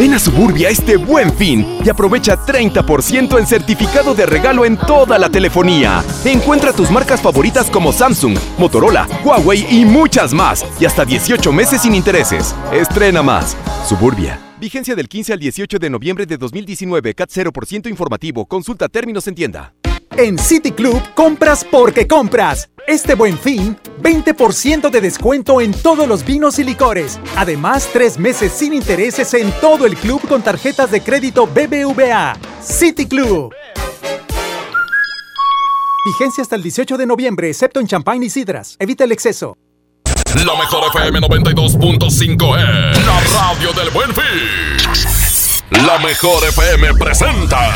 Ven a Suburbia este buen fin y aprovecha 30% en certificado de regalo en toda la telefonía. Encuentra tus marcas favoritas como Samsung, Motorola, Huawei y muchas más. Y hasta 18 meses sin intereses. Estrena más. Suburbia. Vigencia del 15 al 18 de noviembre de 2019. CAT 0% informativo. Consulta términos en tienda. En City Club compras porque compras. Este buen fin, 20% de descuento en todos los vinos y licores. Además, tres meses sin intereses en todo el club con tarjetas de crédito BBVA. City Club. Vigencia hasta el 18 de noviembre, excepto en champán y sidras. Evita el exceso. La mejor FM 92.5 es la radio del buen fin. La mejor FM presenta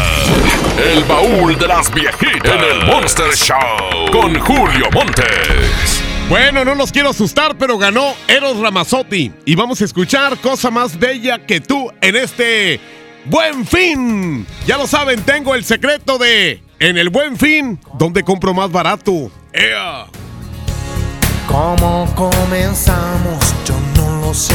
El baúl de las viejitas en el Monster Show con Julio Montes. Bueno, no los quiero asustar, pero ganó Eros Ramazzotti. Y vamos a escuchar cosa más bella que tú en este Buen Fin. Ya lo saben, tengo el secreto de en el Buen Fin, donde compro más barato. ¡Ea! ¿Cómo comenzamos? Yo no lo sé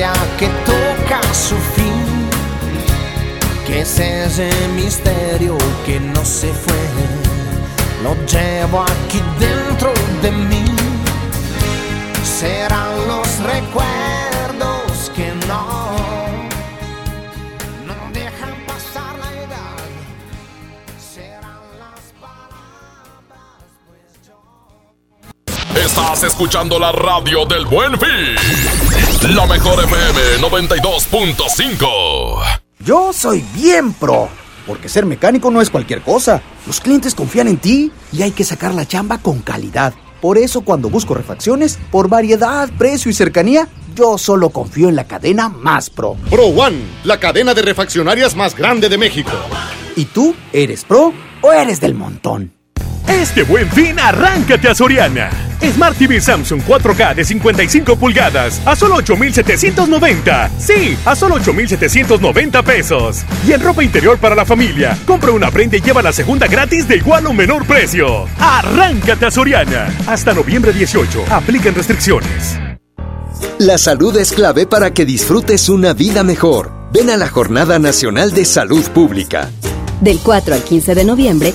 historia que toca su fin. Que es ese misterio que no se fue. Lo llevo aquí dentro de mí. Serán los recuerdos que no. Dejan pasar la edad. Serán las Estás escuchando la radio del Buen Fin. La mejor FM 92.5. Yo soy bien pro, porque ser mecánico no es cualquier cosa. Los clientes confían en ti y hay que sacar la chamba con calidad. Por eso cuando busco refacciones, por variedad, precio y cercanía, yo solo confío en la cadena más pro. Pro One, la cadena de refaccionarias más grande de México. ¿Y tú eres pro o eres del montón? Este buen fin, arráncate a Soriana. Smart TV Samsung 4K de 55 pulgadas a solo 8,790. Sí, a solo 8,790 pesos. Y en ropa interior para la familia, compra una prenda y lleva la segunda gratis de igual o menor precio. Arráncate a Soriana. Hasta noviembre 18. Aplican restricciones. La salud es clave para que disfrutes una vida mejor. Ven a la Jornada Nacional de Salud Pública. Del 4 al 15 de noviembre,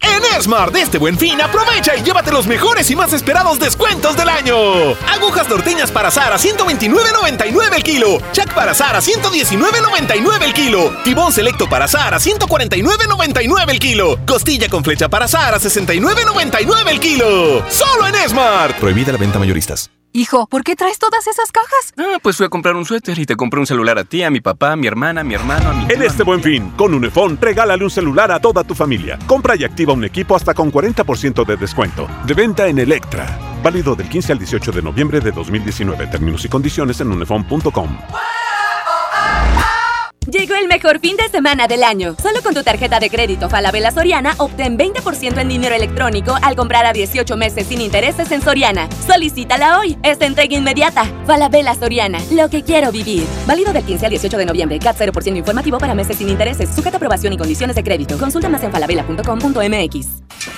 En Smart de este buen fin, aprovecha y llévate los mejores y más esperados descuentos del año. Agujas norteñas para azar a 129.99 el kilo. Chac para azar a 119.99 el kilo. Tibón selecto para azar a 149.99 el kilo. Costilla con flecha para azar a 69.99 el kilo. Solo en Smart. Prohibida la venta mayoristas. Hijo, ¿por qué traes todas esas cajas? Ah, pues fui a comprar un suéter y te compré un celular a ti, a mi papá, a mi hermana, a mi hermano, a mi... En este buen fin, con Unifón, regálale un celular a toda tu familia. Compra y activa un equipo hasta con 40% de descuento. De venta en Electra. Válido del 15 al 18 de noviembre de 2019. Términos y condiciones en unifón.com. Llegó el mejor fin de semana del año. Solo con tu tarjeta de crédito Falabella Soriana obtén 20% en dinero electrónico al comprar a 18 meses sin intereses en Soriana. Solicítala hoy. Es entrega inmediata. Falabella Soriana. Lo que quiero vivir. Válido del 15 al 18 de noviembre. CAT 0% informativo para meses sin intereses. Sujeta aprobación y condiciones de crédito. Consulta más en falabella.com.mx.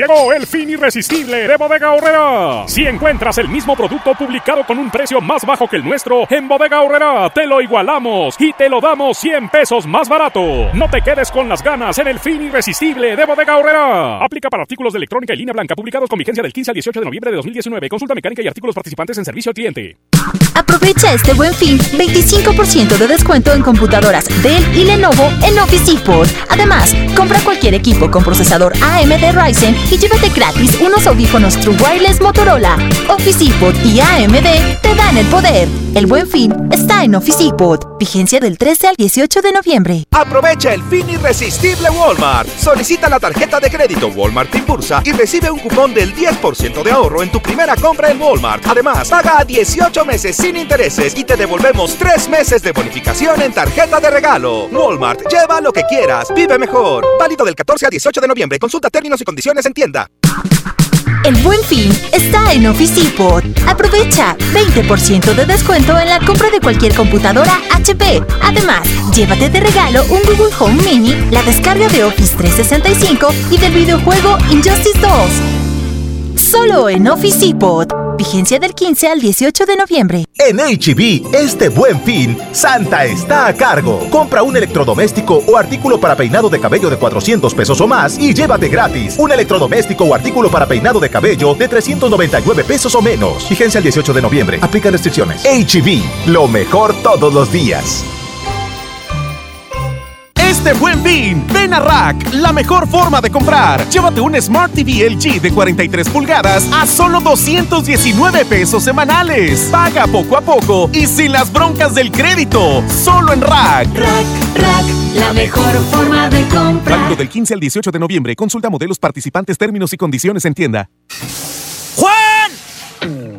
Llegó el fin irresistible de Bodega Horrera. Si encuentras el mismo producto publicado con un precio más bajo que el nuestro, en Bodega Horrera te lo igualamos y te lo damos 100 pesos más barato. No te quedes con las ganas en el fin irresistible de Bodega Horrera. Aplica para artículos de electrónica y línea blanca publicados con vigencia del 15 al 18 de noviembre de 2019. Consulta mecánica y artículos participantes en servicio al cliente. Aprovecha este buen fin 25% de descuento en computadoras Dell y Lenovo en Office Depot. Además, compra cualquier equipo con procesador AMD Ryzen y llévate gratis unos audífonos True Wireless Motorola. Office Depot y AMD te dan el poder. El buen fin está en Office Depot. Vigencia del 13 al 18 de noviembre. Aprovecha el fin irresistible Walmart. Solicita la tarjeta de crédito Walmart Impulsa y recibe un cupón del 10% de ahorro en tu primera compra en Walmart. Además, paga a 18 meses sin intereses y te devolvemos 3 meses de bonificación en tarjeta de regalo. Walmart, lleva lo que quieras, vive mejor. Válido del 14 al 18 de noviembre. Consulta términos y condiciones en tienda. El buen fin está en Office Depot. Aprovecha 20% de descuento en la compra de cualquier computadora HP. Además, llévate de regalo un Google Home Mini, la descarga de Office 365 y del videojuego Injustice 2. Solo en Office Depot. Vigencia del 15 al 18 de noviembre. En HB, este buen fin, Santa está a cargo. Compra un electrodoméstico o artículo para peinado de cabello de 400 pesos o más y llévate gratis un electrodoméstico o artículo para peinado de cabello de 399 pesos o menos. Vigencia el 18 de noviembre. Aplica restricciones. HB, lo mejor todos los días. Este buen fin, ven a Rack, la mejor forma de comprar. Llévate un Smart TV LG de 43 pulgadas a solo 219 pesos semanales. Paga poco a poco y sin las broncas del crédito. Solo en Rack. Rack, Rack, la mejor forma de comprar. Válido del 15 al 18 de noviembre. Consulta modelos participantes, términos y condiciones en tienda. ¡Juan!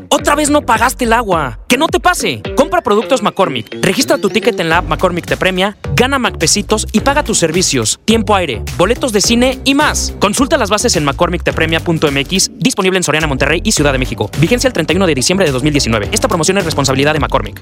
Otra vez no pagaste el agua. Que no te pase. Compra productos McCormick. Registra tu ticket en la app McCormick te premia, gana McPesitos y paga tus servicios, tiempo aire, boletos de cine y más. Consulta las bases en McCormickTepremia.mx, disponible en Soriana, Monterrey y Ciudad de México. Vigencia el 31 de diciembre de 2019. Esta promoción es responsabilidad de McCormick.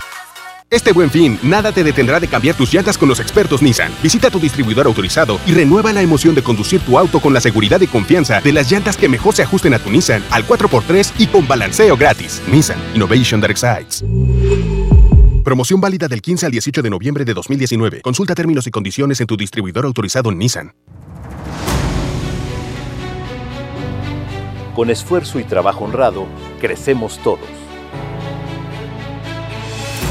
Este buen fin, nada te detendrá de cambiar tus llantas con los expertos Nissan. Visita tu distribuidor autorizado y renueva la emoción de conducir tu auto con la seguridad y confianza de las llantas que mejor se ajusten a tu Nissan al 4x3 y con balanceo gratis. Nissan Innovation That Excites. Promoción válida del 15 al 18 de noviembre de 2019. Consulta términos y condiciones en tu distribuidor autorizado Nissan. Con esfuerzo y trabajo honrado, crecemos todos.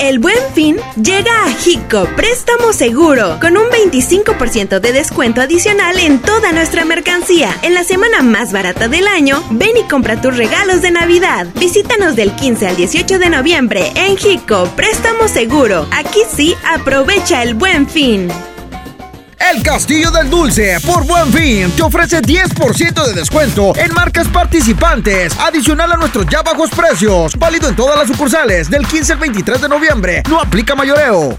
El buen fin llega a Hico Préstamo Seguro con un 25% de descuento adicional en toda nuestra mercancía. En la semana más barata del año, ven y compra tus regalos de Navidad. Visítanos del 15 al 18 de noviembre en Hico Préstamo Seguro. Aquí sí, aprovecha el buen fin. El Castillo del Dulce, por buen fin, te ofrece 10% de descuento en marcas participantes, adicional a nuestros ya bajos precios. Válido en todas las sucursales del 15 al 23 de noviembre. No aplica mayoreo.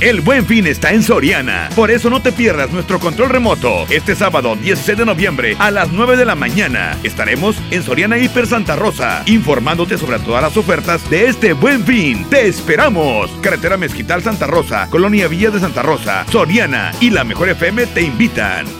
El buen fin está en Soriana. Por eso no te pierdas nuestro control remoto. Este sábado 16 de noviembre a las 9 de la mañana estaremos en Soriana Hiper Santa Rosa informándote sobre todas las ofertas de este buen fin. ¡Te esperamos! Carretera Mezquital Santa Rosa, Colonia Villa de Santa Rosa, Soriana y la Mejor FM te invitan.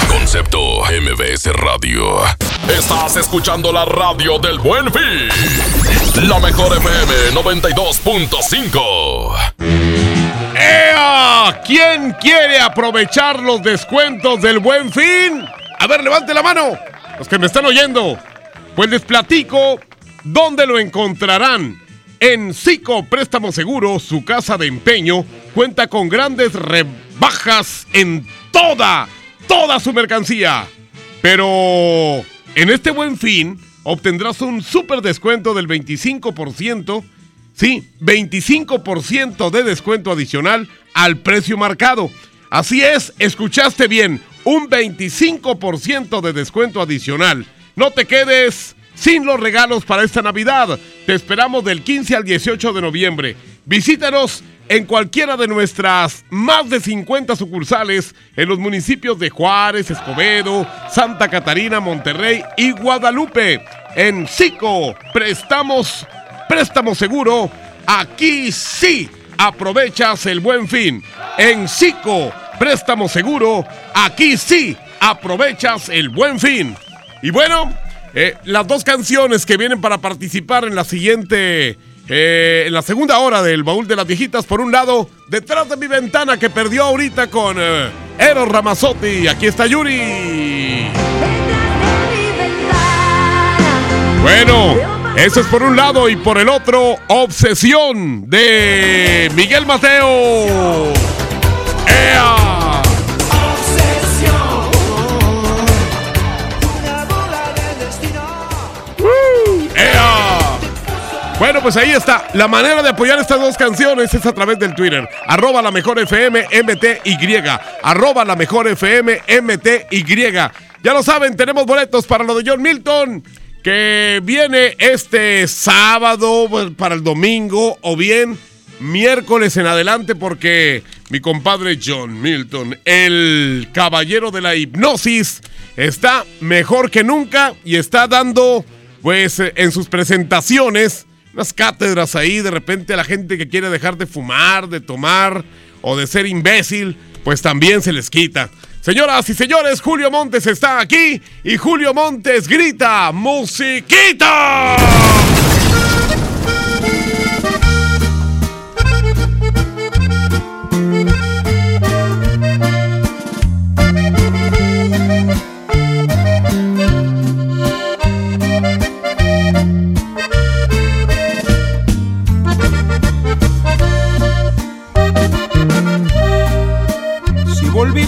Concepto MBS Radio. Estás escuchando la radio del buen fin. La mejor FM 92.5. ¡Ea! ¿Quién quiere aprovechar los descuentos del buen fin? A ver, levante la mano. Los que me están oyendo. Pues les platico dónde lo encontrarán. En Cico Préstamo Seguro, su casa de empeño cuenta con grandes rebajas en toda, toda su mercancía. Pero en este buen fin obtendrás un super descuento del 25%. Sí, 25% de descuento adicional al precio marcado. Así es, escuchaste bien, un 25% de descuento adicional. No te quedes sin los regalos para esta Navidad. Te esperamos del 15 al 18 de noviembre. Visítanos en cualquiera de nuestras más de 50 sucursales en los municipios de Juárez, Escobedo, Santa Catarina, Monterrey y Guadalupe. En Cico, prestamos, préstamo seguro. Aquí sí aprovechas el buen fin. En Cico, préstamo seguro, aquí sí aprovechas el buen fin. Y bueno, eh, las dos canciones que vienen para participar en la siguiente, eh, en la segunda hora del baúl de las viejitas, por un lado, detrás de mi ventana que perdió ahorita con eh, Eros Ramazzotti. Aquí está Yuri. Bueno, eso es por un lado y por el otro, Obsesión de Miguel Mateo. ¡Ea! Bueno, pues ahí está. La manera de apoyar estas dos canciones es a través del Twitter. Arroba la mejor FM MTY. Arroba la mejor FM MTY. Ya lo saben, tenemos boletos para lo de John Milton. Que viene este sábado pues, para el domingo o bien miércoles en adelante porque mi compadre John Milton, el caballero de la hipnosis, está mejor que nunca y está dando pues en sus presentaciones unas cátedras ahí, de repente a la gente que quiere dejar de fumar, de tomar o de ser imbécil, pues también se les quita. Señoras y señores, Julio Montes está aquí y Julio Montes grita ¡Musiquita!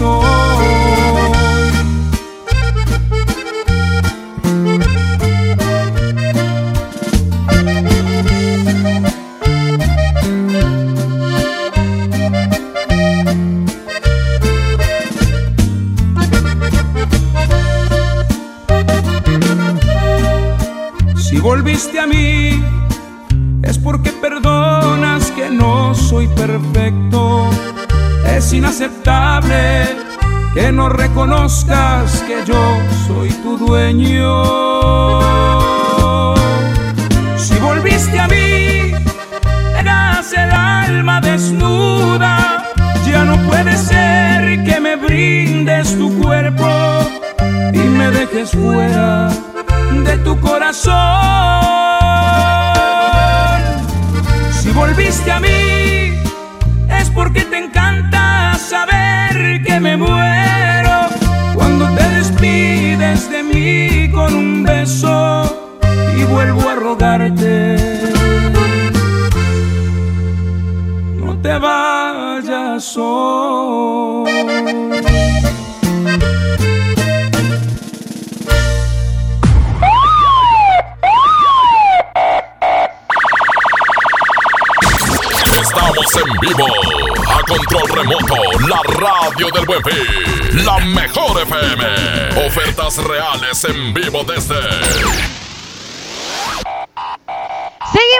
hoy. No reconozcas que yo soy tu dueño. Si volviste a mí, eras el alma desnuda. Ya no puede ser que me brindes tu cuerpo y me dejes fuera de tu corazón. Si volviste a mí, con un beso y vuelvo a rogarte. No te vayas hoy. Estamos en vivo. Control remoto, la radio del buen fin. La mejor FM. Ofertas reales en vivo desde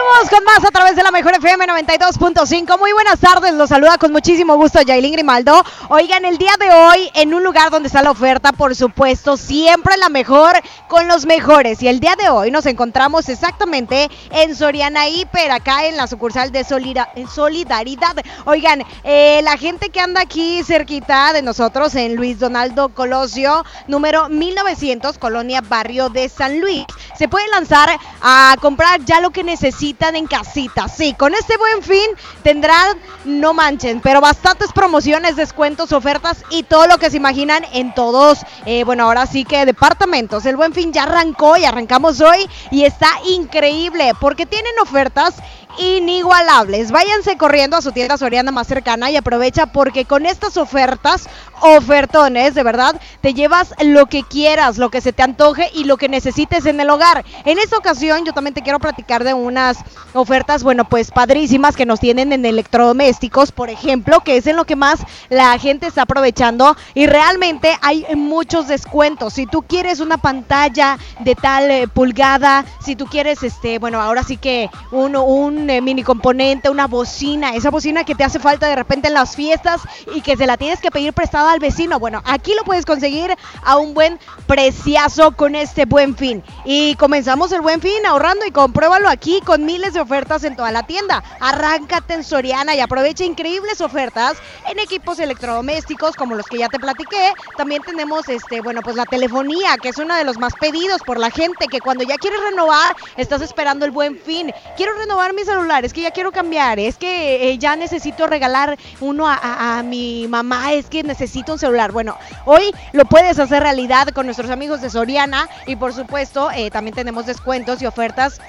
Con más a través de la mejor FM 92.5. Muy buenas tardes, los saluda con muchísimo gusto Yailin Grimaldo. Oigan, el día de hoy, en un lugar donde está la oferta, por supuesto, siempre la mejor con los mejores. Y el día de hoy nos encontramos exactamente en Soriana Hiper, acá en la sucursal de Solidaridad. Oigan, eh, la gente que anda aquí cerquita de nosotros en Luis Donaldo Colosio, número 1900, Colonia Barrio de San Luis, se puede lanzar a comprar ya lo que necesita en casita. Sí, con este buen fin tendrán, no manchen, pero bastantes promociones, descuentos, ofertas y todo lo que se imaginan en todos, eh, bueno, ahora sí que departamentos. El buen fin ya arrancó y arrancamos hoy y está increíble porque tienen ofertas inigualables. Váyanse corriendo a su tienda Soriana más cercana y aprovecha porque con estas ofertas, ofertones, de verdad, te llevas lo que quieras, lo que se te antoje y lo que necesites en el hogar. En esta ocasión yo también te quiero platicar de unas ofertas, bueno, pues padrísimas que nos tienen en electrodomésticos, por ejemplo, que es en lo que más la gente está aprovechando y realmente hay muchos descuentos. Si tú quieres una pantalla de tal eh, pulgada, si tú quieres, este, bueno, ahora sí que uno, un eh, mini componente, una bocina, esa bocina que te hace falta de repente en las fiestas y que se la tienes que pedir prestada al vecino. Bueno, aquí lo puedes conseguir a un buen preciazo con este buen fin. Y comenzamos el buen fin ahorrando y compruébalo aquí con miles de ofertas en toda la tienda. Arráncate en Soriana y aprovecha increíbles ofertas en equipos electrodomésticos como los que ya te platiqué. También tenemos este, bueno, pues la telefonía, que es uno de los más pedidos por la gente que cuando ya quieres renovar, estás esperando el buen fin. Quiero renovar mis es que ya quiero cambiar, es que eh, ya necesito regalar uno a, mi mamá, es que necesito un celular. Bueno, hoy lo puedes hacer realidad con nuestros amigos de Soriana y por supuesto eh, también tenemos descuentos y ofertas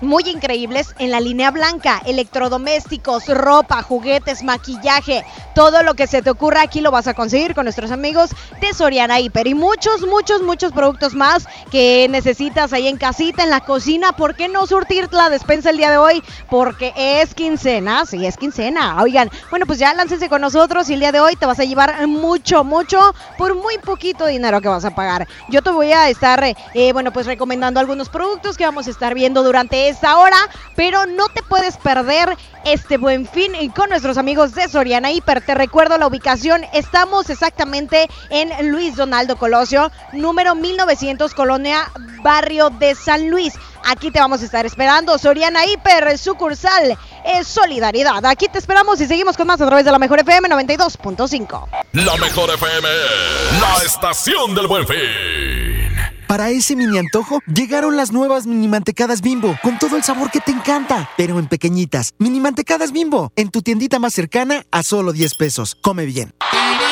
muy increíbles en la línea blanca, electrodomésticos, ropa, juguetes, maquillaje, todo lo que se te ocurra aquí lo vas a conseguir con nuestros amigos de Soriana Hiper y muchos, muchos, muchos productos más que necesitas ahí en casita, en la cocina. ¿Por qué no surtir la despensa el día de hoy? Porque es quincena, sí, es quincena. Oigan, bueno, pues ya láncense con nosotros y el día de hoy te vas a llevar mucho, mucho por muy poquito dinero que vas a pagar. Yo te voy a estar, eh, bueno, pues recomendando algunos productos que vamos a estar viendo durante esta hora, pero no te puedes perder este buen fin con nuestros amigos de Soriana Hiper. Te recuerdo la ubicación, estamos exactamente en Luis Donaldo Colosio, número 1900, Colonia Barrio de San Luis. Aquí te vamos a estar esperando. Soriana Hiper, sucursal es Solidaridad. Aquí te esperamos y seguimos con más a través de la Mejor FM 92.5. La Mejor FM, la estación del buen fin. Para ese mini antojo, llegaron las nuevas mini mantecadas bimbo, con todo el sabor que te encanta, pero en pequeñitas. Mini mantecadas bimbo, en tu tiendita más cercana a solo 10 pesos. Come bien.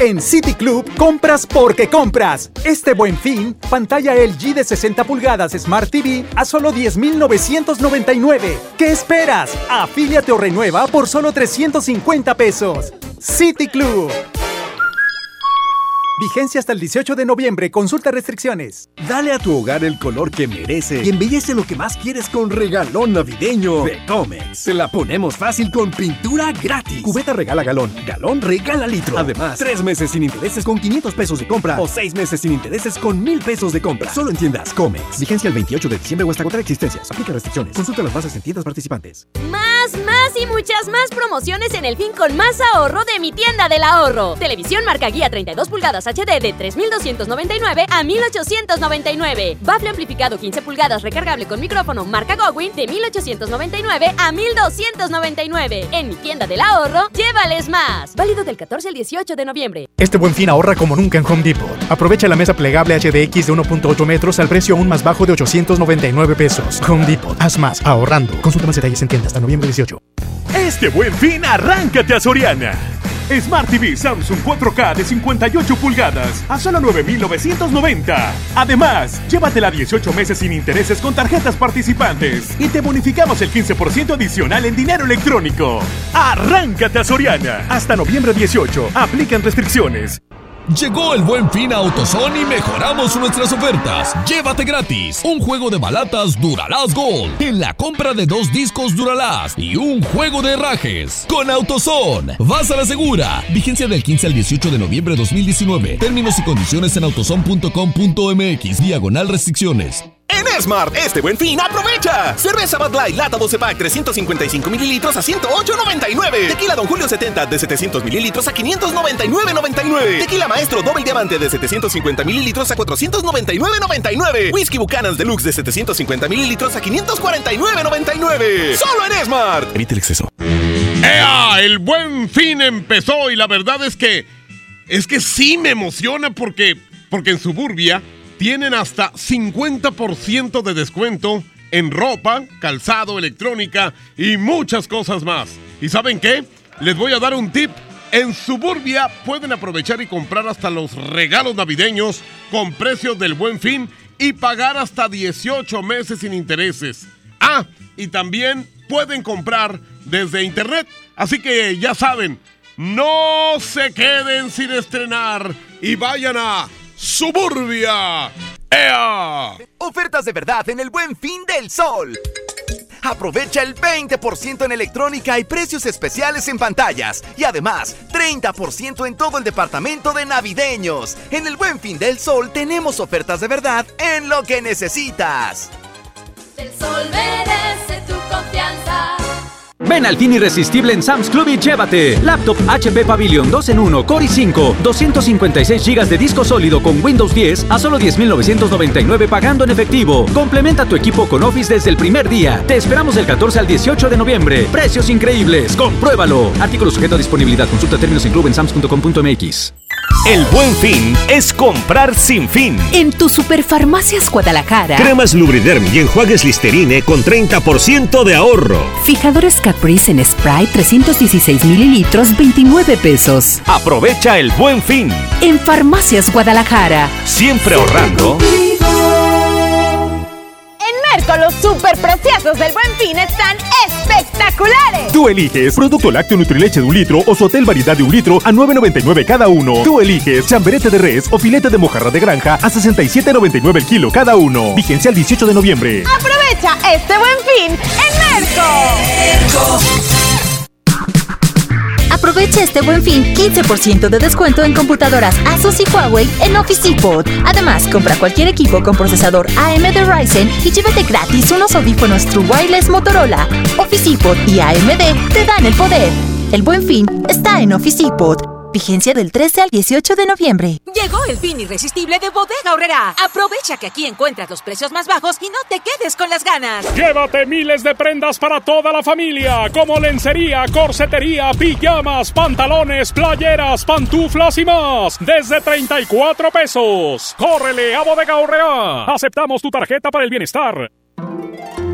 En City Club compras porque compras. Este buen fin, pantalla LG de 60 pulgadas Smart TV a solo 10,999. ¿Qué esperas? Afíliate o renueva por solo 350 pesos. City Club. Vigencia hasta el 18 de noviembre. Consulta restricciones. Dale a tu hogar el color que merece y embellece lo que más quieres con regalón navideño de Comex. Se la ponemos fácil con pintura gratis. Cubeta regala galón, galón regala litro. Además, tres meses sin intereses con 500 pesos de compra o seis meses sin intereses con 1000 pesos de compra. Solo en tiendas Comex. Vigencia el 28 de diciembre o hasta contra existencias. Aplica restricciones. Consulta las bases en tiendas participantes. Más, más y muchas más promociones en el fin con más ahorro de mi tienda del ahorro. Televisión marca guía 32 pulgadas HD de 3.299 a 1.899. Bafle amplificado 15 pulgadas recargable con micrófono marca Gowin de 1.899 a 1.299. En mi tienda del ahorro, llévales más. Válido del 14 al 18 de noviembre. Este buen fin ahorra como nunca en Home Depot. Aprovecha la mesa plegable HDX de 1.8 metros al precio aún más bajo de 899 pesos. Home Depot. Haz más ahorrando. Consulta más detalles en tienda hasta noviembre 18. Este buen fin, arráncate a Soriana. Smart TV Samsung 4K de 58 pulgadas a solo 9,990. Además, llévatela 18 meses sin intereses con tarjetas participantes y te bonificamos el 15% adicional en dinero electrónico. Arráncate a Soriana. Hasta noviembre 18. Aplican restricciones. Llegó el buen fin a AutoZone y mejoramos nuestras ofertas. Llévate gratis un juego de balatas Duralast Gold en la compra de dos discos Duralast y un juego de herrajes. Con AutoZone, vas a la segura. Vigencia del 15 al 18 de noviembre de 2019. Términos y condiciones en autozone.com.mx. Diagonal restricciones. En Smart, este buen fin, aprovecha. Cerveza Bud Light, lata 12 pack, 355 mililitros a 108.99. Tequila Don Julio 70 de 700 mililitros a 599.99. Tequila Maestro Doble Diamante de 750 mililitros a 499.99. Whisky Buchanan Deluxe de 750 mililitros a 549.99. Solo en Smart. Evite el exceso. ¡Ea! El buen fin empezó y la verdad es que es que sí me emociona porque porque en Suburbia tienen hasta 50% de descuento en ropa, calzado, electrónica y muchas cosas más. ¿Y saben qué? Les voy a dar un tip. En Suburbia pueden aprovechar y comprar hasta los regalos navideños con precios del buen fin y pagar hasta 18 meses sin intereses. Ah, y también pueden comprar desde internet. Así que ya saben, no se queden sin estrenar y vayan a Suburbia. ¡Ea! Ofertas de verdad en el buen fin del sol. Aprovecha el 20% en electrónica y precios especiales en pantallas. Y además, 30% en todo el departamento de navideños. En el buen fin del sol tenemos ofertas de verdad en lo que necesitas. El sol merece. Ven al fin irresistible en Sam's Club y llévate. Laptop HP Pavilion 2 en 1 Core i5 256 GB de disco sólido con Windows 10 a solo 10.999 pagando en efectivo. Complementa tu equipo con Office desde el primer día. Te esperamos del 14 al 18 de noviembre. Precios increíbles, compruébalo. Artículo sujeto a disponibilidad, consulta términos en club en sams.com.mx El buen fin es comprar sin fin. En tu Superfarmacias Guadalajara. Cremas Lubriderm y enjuagues Listerine con 30% de ahorro. Fijadores Caprice en spray 316 mililitros 29 pesos. Aprovecha el buen fin. En Farmacias Guadalajara. Siempre ahorrando. Merco super preciosos del Buen Fin están espectaculares. Tú eliges producto lácteo Nutrileche de un litro o su hotel variedad de un litro a 9.99 cada uno. Tú eliges chamberete de res o filete de mojarra de granja a 67.99 el kilo cada uno. Vigencia el 18 de noviembre. Aprovecha este Buen Fin en Merco. Aprovecha este buen fin 15% de descuento en computadoras Asus y Huawei en Office Depot. Además, compra cualquier equipo con procesador AMD Ryzen y llévate gratis unos audífonos True Wireless Motorola. Office Depot y AMD te dan el poder. El buen fin está en Office Depot. Vigencia del 13 al 18 de noviembre. Llegó el fin irresistible de Bodega Horrera. Aprovecha que aquí encuentras los precios más bajos y no te quedes con las ganas. Llévate miles de prendas para toda la familia, como lencería, corsetería, pijamas, pantalones, playeras, pantuflas y más, desde 34 pesos. ¡Córrele a Bodega Horrera! Aceptamos tu tarjeta para el bienestar.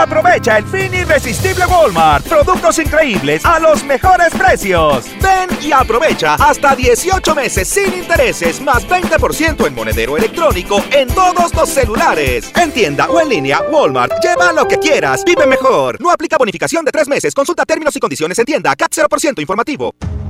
Aprovecha el fin irresistible Walmart. Productos increíbles a los mejores precios. Ven y aprovecha hasta 18 meses sin intereses más 20% en monedero electrónico en todos los celulares. En tienda o en línea, Walmart. Lleva lo que quieras. Vive mejor. No aplica bonificación de tres meses. Consulta términos y condiciones en tienda. CAT 0% informativo.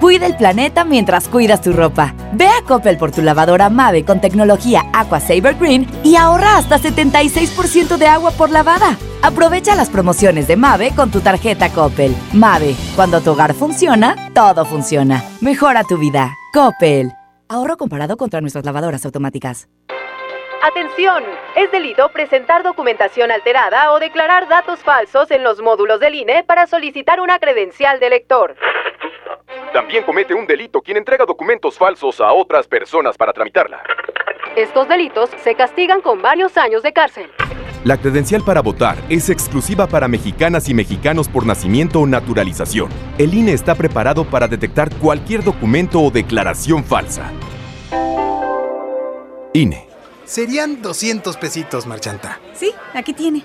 Cuida el planeta mientras cuidas tu ropa. Ve a Coppel por tu lavadora Mave con tecnología Aqua Saver Green y ahorra hasta 76% de agua por lavada. Aprovecha las promociones de Mave con tu tarjeta Coppel. Mave, cuando tu hogar funciona, todo funciona. Mejora tu vida. Coppel. Ahorro comparado contra nuestras lavadoras automáticas. Atención, es delito presentar documentación alterada o declarar datos falsos en los módulos del INE para solicitar una credencial de lector. También comete un delito quien entrega documentos falsos a otras personas para tramitarla. Estos delitos se castigan con varios años de cárcel. La credencial para votar es exclusiva para mexicanas y mexicanos por nacimiento o naturalización. El INE está preparado para detectar cualquier documento o declaración falsa. INE. Serían 200 pesitos, Marchanta. Sí, aquí tiene.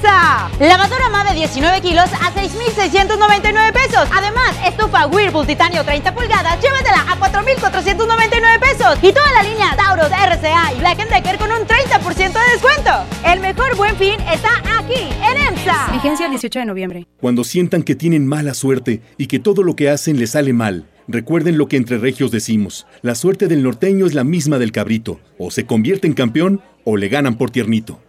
EMSA. Lavadora MA de 19 kilos a 6,699 pesos. Además, estufa Whirlpool Titanio 30 pulgadas, llévatela a 4,499 pesos. Y toda la línea Taurus, RCA y Black Decker con un 30% de descuento. El mejor buen fin está aquí, en EMSA. Vigencia el 18 de noviembre. Cuando sientan que tienen mala suerte y que todo lo que hacen les sale mal, recuerden lo que entre regios decimos. La suerte del norteño es la misma del cabrito. O se convierte en campeón o le ganan por tiernito.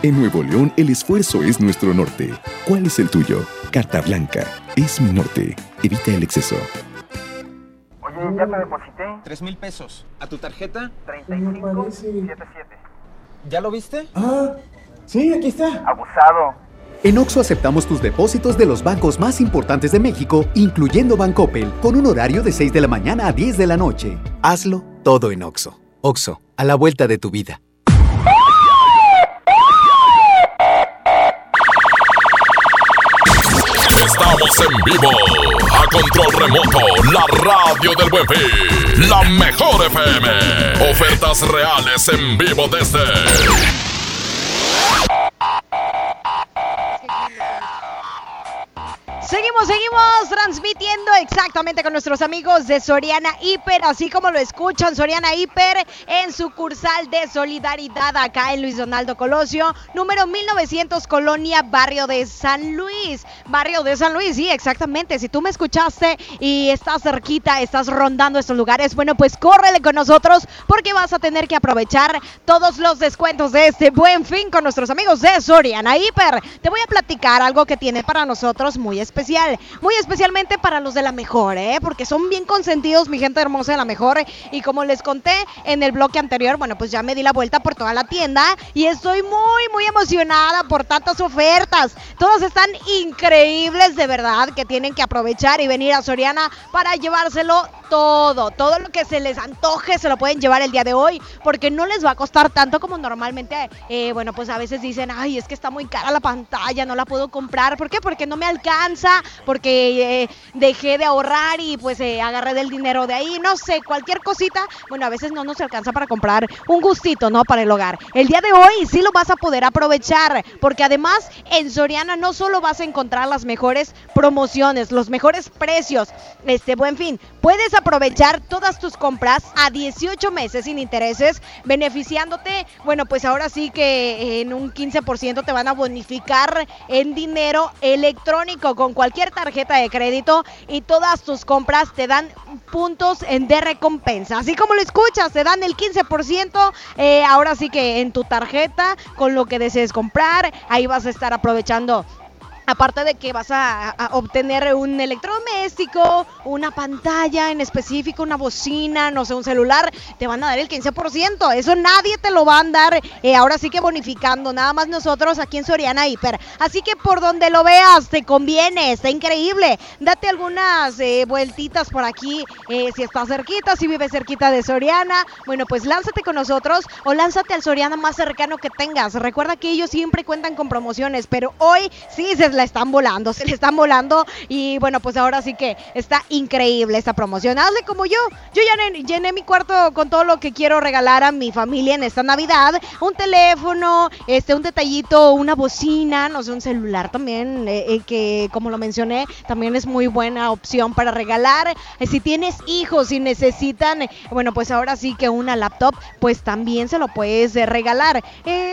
En Nuevo León, el esfuerzo es nuestro norte. ¿Cuál es el tuyo? Carta Blanca. Es mi norte. Evita el exceso. Oye, ya te deposité. Tres mil pesos. ¿A tu tarjeta? 3577. ¿Ya lo viste? Ah, sí, aquí está. Abusado. En Oxo aceptamos tus depósitos de los bancos más importantes de México, incluyendo Bancoppel, con un horario de 6 de la mañana a 10 de la noche. Hazlo todo en Oxo. Oxo, a la vuelta de tu vida. Estamos en vivo. A control remoto, la radio del buen fin. La mejor FM. Ofertas reales en vivo desde. Seguimos, transmitiendo exactamente con nuestros amigos de Soriana Hiper, así como lo escuchan, Soriana Hiper en sucursal de Solidaridad acá en Luis Donaldo Colosio, número 1900 Colonia, barrio de San Luis. Barrio de San Luis, sí, exactamente. Si tú me escuchaste y estás cerquita, estás rondando estos lugares, bueno, pues córrele con nosotros porque vas a tener que aprovechar todos los descuentos de este buen fin con nuestros amigos de Soriana Hiper. Te voy a platicar algo que tiene para nosotros muy especial muy especialmente para los de la mejor, ¿eh? porque son bien consentidos, mi gente hermosa de la mejor. Y como les conté en el bloque anterior, bueno, pues ya me di la vuelta por toda la tienda y estoy muy, muy emocionada por tantas ofertas. Todas están increíbles, de verdad, que tienen que aprovechar y venir a Soriana para llevárselo todo, todo lo que se les antoje se lo pueden llevar el día de hoy, porque no les va a costar tanto como normalmente, eh, bueno, pues a veces dicen, ay, es que está muy cara la pantalla, no la puedo comprar. ¿Por qué? Porque no me alcanza, porque eh, dejé de ahorrar y pues eh, agarré del dinero de ahí, no sé, cualquier cosita, bueno, a veces no nos alcanza para comprar un gustito, ¿no? Para el hogar. El día de hoy sí lo vas a poder aprovechar, porque además en Soriana no solo vas a encontrar las mejores promociones, los mejores precios, este buen fin, puedes aprovechar todas tus compras a 18 meses sin intereses, beneficiándote, bueno, pues ahora sí que en un 15% te van a bonificar en dinero electrónico con cualquier tarjeta de crédito y todas tus compras te dan puntos de recompensa. Así como lo escuchas, te dan el 15%, eh, ahora sí que en tu tarjeta, con lo que desees comprar, ahí vas a estar aprovechando Aparte de que vas a, obtener un electrodoméstico, una pantalla en específico, una bocina, no sé, un celular, te van a dar el 15%. Eso nadie te lo va a dar. Eh, ahora sí que bonificando, nada más nosotros aquí en Soriana Hiper. Así que por donde lo veas, te conviene, está increíble. Date algunas eh, vueltitas por aquí, eh, si estás cerquita, si vives cerquita de Soriana. Bueno, pues lánzate con nosotros o lánzate al Soriana más cercano que tengas. Recuerda que ellos siempre cuentan con promociones, pero hoy sí se la están volando, se le están volando y bueno, pues ahora sí que está increíble esta promoción. Hazle como yo, yo ya llené mi cuarto con todo lo que quiero regalar a mi familia en esta Navidad, un teléfono, este, un detallito, una bocina, no sé, un celular también, eh, eh, que como lo mencioné, también es muy buena opción para regalar. Eh, si tienes hijos y necesitan, bueno, pues ahora sí que una laptop, pues también se lo puedes regalar.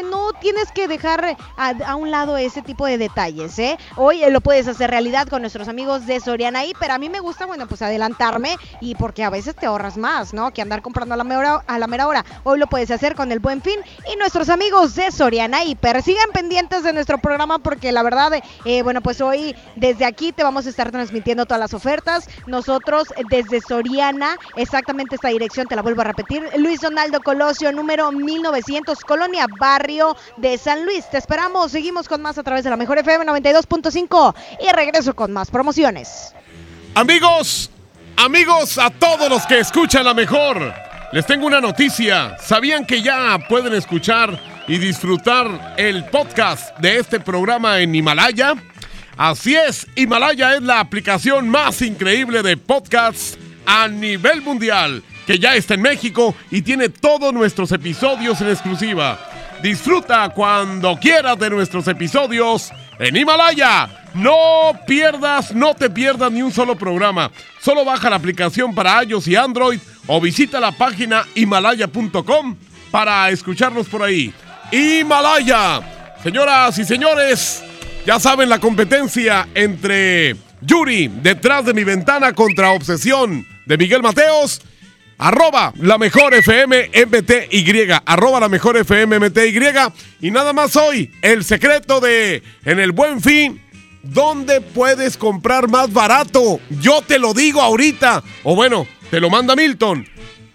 no tienes que dejar a, a un lado ese tipo de detalles, ¿eh? Hoy eh, lo puedes hacer realidad con nuestros amigos de Soriana Hiper. A mí me gusta, bueno, pues adelantarme y porque a veces te ahorras más, ¿no? Que andar comprando a la mera, a la mera hora. Hoy lo puedes hacer con el Buen Fin y nuestros amigos de Soriana Hiper. Sigan pendientes de nuestro programa porque la verdad, eh, bueno, pues hoy desde aquí te vamos a estar transmitiendo todas las ofertas. Nosotros desde Soriana, exactamente esta dirección, te la vuelvo a repetir, Luis Donaldo Colosio, número 1900, Colonia Barrio de San Luis. Te esperamos, seguimos con más a través de la Mejor FM 92.5 y regreso con más promociones. Amigos, amigos, a todos los que escuchan la mejor, les tengo una noticia. ¿Sabían que ya pueden escuchar y disfrutar el podcast de este programa en Himalaya? Así es, Himalaya es la aplicación más increíble de podcasts a nivel mundial, que ya está en México y tiene todos nuestros episodios en exclusiva. Disfruta cuando quieras de nuestros episodios en Himalaya. No pierdas, no te pierdas ni un solo programa. Solo baja la aplicación para iOS y Android o visita la página himalaya.com para escucharnos por ahí. Himalaya. Señoras y señores, ya saben la competencia entre Yuri detrás de mi ventana contra Obsesión de Miguel Mateos. Arroba la mejor FM MTY. Arroba la mejor FM MTY. Y nada más hoy, el secreto de en el buen fin. ¿Dónde puedes comprar más barato? Yo te lo digo ahorita. O bueno, te lo manda Milton.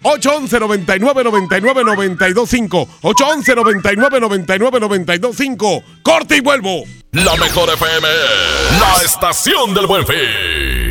811 99 99 925 811 99 99 925 Corte y vuelvo. La mejor FM, la estación del buen fin.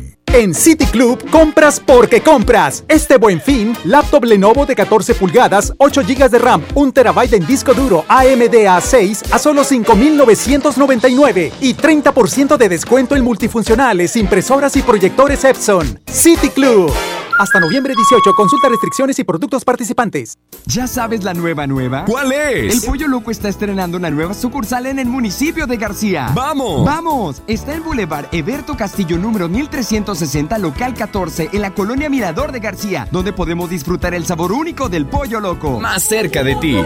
En City Club compras porque compras. Este buen fin, laptop Lenovo de 14 pulgadas, 8 GB de RAM, 1 TB en disco duro AMD A6 a solo 5,999 y 30% de descuento en multifuncionales, impresoras y proyectores Epson. City Club. Hasta noviembre 18, consulta restricciones y productos participantes. ¿Ya sabes la nueva nueva? ¿Cuál es? El Pollo Loco está estrenando una nueva sucursal en el municipio de García. ¡Vamos! ¡Vamos! Está en Boulevard Eberto Castillo número 1360, local 14, en la colonia Mirador de García, donde podemos disfrutar el sabor único del Pollo Loco. Más cerca de ti.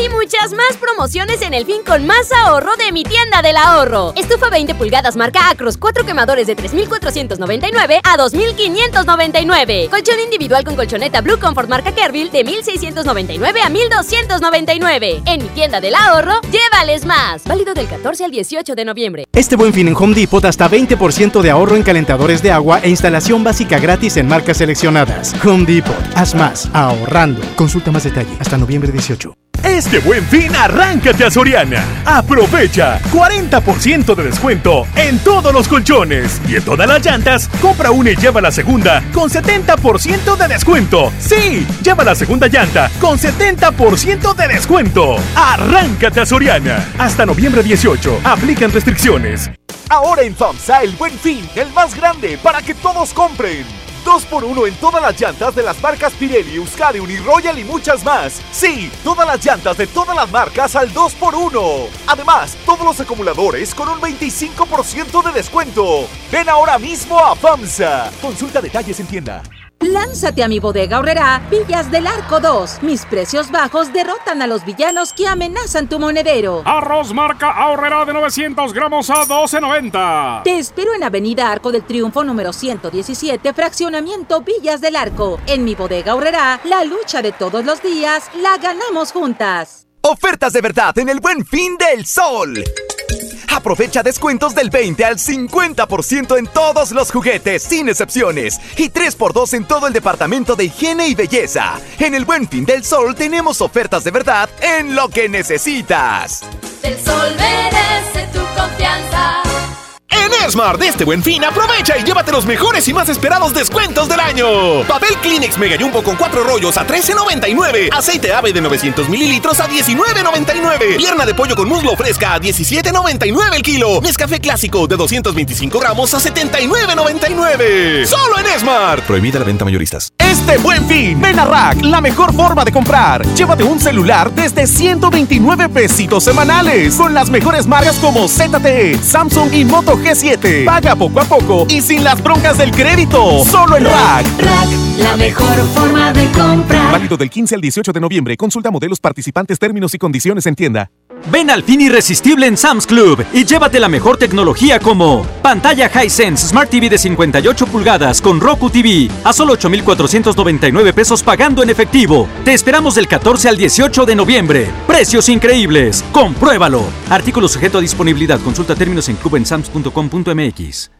Y muchas más promociones en el fin con más ahorro de mi tienda del ahorro. Estufa 20 pulgadas marca Acros, 4 quemadores de 3,499 a 2,599. Colchón individual con colchoneta Blue Comfort marca Kerville de 1,699 a 1,299. En mi tienda del ahorro, llévales más. Válido del 14 al 18 de noviembre. Este buen fin en Home Depot hasta 20% de ahorro en calentadores de agua e instalación básica gratis en marcas seleccionadas. Home Depot, haz más, ahorrando. Consulta más detalle hasta noviembre 18. Este buen fin, arráncate a Soriana. Aprovecha 40% de descuento en todos los colchones y en todas las llantas. Compra una y lleva la segunda con 70% de descuento. Sí, lleva la segunda llanta con 70% de descuento. Arráncate a Soriana. Hasta noviembre 18. Aplican restricciones. Ahora en FAMSA el buen fin, el más grande para que todos compren. 2x1 en todas las llantas de las marcas Pirelli, Euskadi, Uniroyal y muchas más. Sí, todas las llantas de todas las marcas al 2x1. Además, todos los acumuladores con un 25% de descuento. Ven ahora mismo a FAMSA. Consulta detalles en tienda. Lánzate a mi bodega ahorrera Villas del Arco 2. Mis precios bajos derrotan a los villanos que amenazan tu monedero. Arroz marca ahorrera de 900 gramos a 12.90. Te espero en Avenida Arco del Triunfo número 117, fraccionamiento Villas del Arco. En mi bodega ahorrera, la lucha de todos los días la ganamos juntas. Ofertas de verdad en el buen fin del sol. Aprovecha descuentos del 20 al 50% en todos los juguetes, sin excepciones. Y 3x2 en todo el departamento de higiene y belleza. En el buen fin del sol tenemos ofertas de verdad en lo que necesitas. El sol merece tu confianza. En Esmart, de este buen fin, aprovecha y llévate los mejores y más esperados descuentos del año. Papel Kleenex Mega Jumbo con cuatro rollos a $13.99. Aceite ave de 900 mililitros a $19.99. Pierna de pollo con muslo fresca a $17.99 el kilo. Nescafé clásico de 225 gramos a $79.99. Solo en Esmart. Prohibida la venta mayoristas. Este buen fin, ven a Rack, la mejor forma de comprar. Llévate un celular desde 129 pesitos semanales con las mejores marcas como ZTE, Samsung y Moto G7. Paga poco a poco y sin las broncas del crédito. Solo en Rack. Rack, la mejor forma de comprar. Válido del 15 al 18 de noviembre. Consulta modelos participantes, términos y condiciones en tienda. Ven al fin irresistible en Sam's Club y llévate la mejor tecnología como pantalla Hisense Smart TV de 58 pulgadas con Roku TV a solo 8,499 pesos pagando en efectivo. Te esperamos del 14 al 18 de noviembre. Precios increíbles. Compruébalo. Artículo sujeto a disponibilidad. Consulta términos en clubensams.com.mx.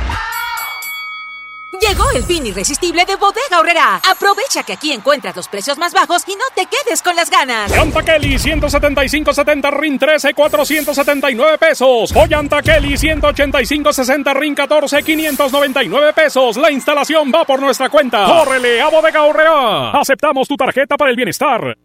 Llegó el fin irresistible de Bodega Horrera. Aprovecha que aquí encuentras los precios más bajos y no te quedes con las ganas. Llanta Kelly 175.70 RIN 13 479 pesos. Llanta Kelly 185.60 RIN 14 599 pesos. La instalación va por nuestra cuenta. ¡Córrele a Bodega Horrera! Aceptamos tu tarjeta para el bienestar.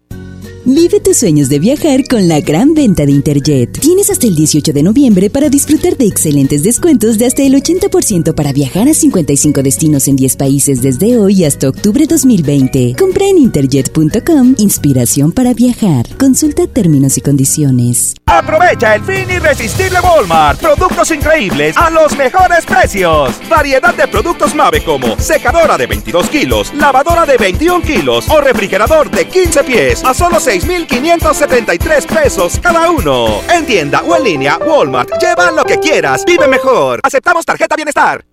Vive tus sueños de viajar con la gran venta de Interjet. Tienes hasta el 18 de noviembre para disfrutar de excelentes descuentos de hasta el 80% para viajar a 55 destinos en 10 países desde hoy hasta octubre 2020. Compra en interjet.com inspiración para viajar. Consulta términos y condiciones. Aprovecha el fin irresistible Walmart. Productos increíbles a los mejores precios. Variedad de productos Mave como secadora de 22 kilos, lavadora de 21 kilos o refrigerador de 15 pies a solo 6,573 pesos cada uno. En tienda o en línea, Walmart. Lleva lo que quieras. Vive mejor. Aceptamos tarjeta bienestar.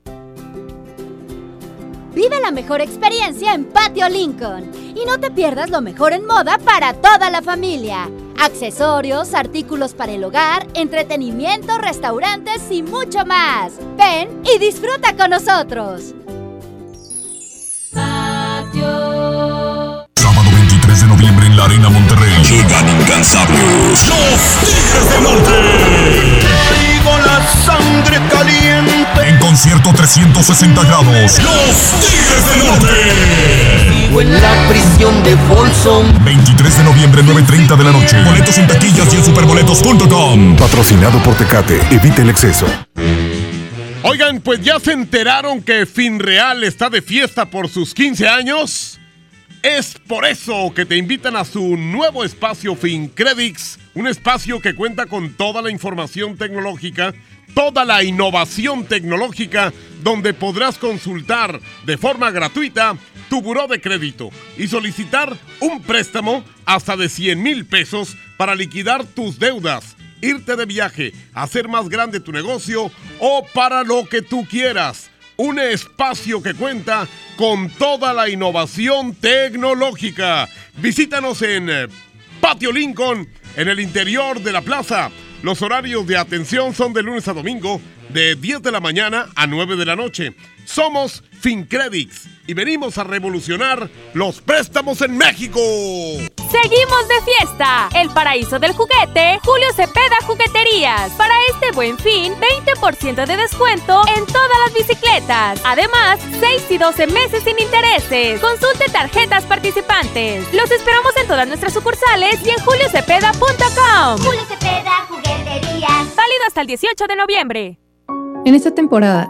Vive la mejor experiencia en Patio Lincoln y no te pierdas lo mejor en moda para toda la familia. Accesorios, artículos para el hogar, entretenimiento, restaurantes y mucho más. Ven y disfruta con nosotros. Patio. Sábado 23 de noviembre en la Arena Monterrey. Llegan incansables. Los Tigres del Norte. Con la sangre caliente. En concierto 360 grados. Los Tigres del Norte. Vivo en la prisión de Folsom. 23 de noviembre, 9.30 de la noche. Boletos en taquillas y en superboletos.com. Patrocinado por Tecate. Evite el exceso. Oigan, pues ya se enteraron que Finreal está de fiesta por sus 15 años. Es por eso que te invitan a su nuevo espacio FinCredits, un espacio que cuenta con toda la información tecnológica, toda la innovación tecnológica, donde podrás consultar de forma gratuita tu buró de crédito y solicitar un préstamo hasta de 100 mil pesos para liquidar tus deudas, irte de viaje, hacer más grande tu negocio o para lo que tú quieras un espacio que cuenta con toda la innovación tecnológica. Visítanos en eh, Patio Lincoln, en el interior de la plaza. Los horarios de atención son de lunes a domingo, de 10 de la mañana a 9 de la noche. Somos FinCredits y venimos a revolucionar los préstamos en México. Seguimos de fiesta. El paraíso del juguete, Julio Cepeda Jugueterías. Para este buen fin, 20% de descuento en todas las bicicletas. Además, 6 y 12 meses sin intereses. Consulte tarjetas participantes. Los esperamos en todas nuestras sucursales y en juliocepeda.com. Julio Cepeda Jugueterías. Válido hasta el 18 de noviembre. En esta temporada,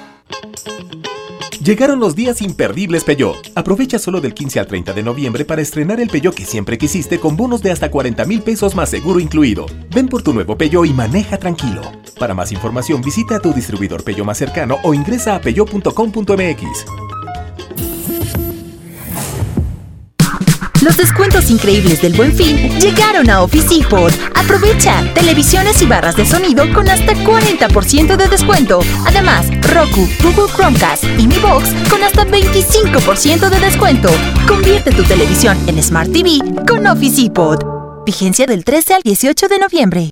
Llegaron los días imperdibles Peugeot. Aprovecha solo del 15 al 30 de noviembre para estrenar el Peugeot que siempre quisiste con bonos de hasta 40 mil pesos más seguro incluido. Ven por tu nuevo Peugeot y maneja tranquilo. Para más información visita a tu distribuidor Peugeot más cercano o ingresa a peugeot.com.mx. Los descuentos increíbles del Buen Fin llegaron a Office Depot. Aprovecha televisiones y barras de sonido con hasta 40% de descuento. Además, Roku, Google Chromecast y Mi Box con hasta 25% de descuento. Convierte tu televisión en Smart TV con Office Depot. Vigencia del 13 al 18 de noviembre.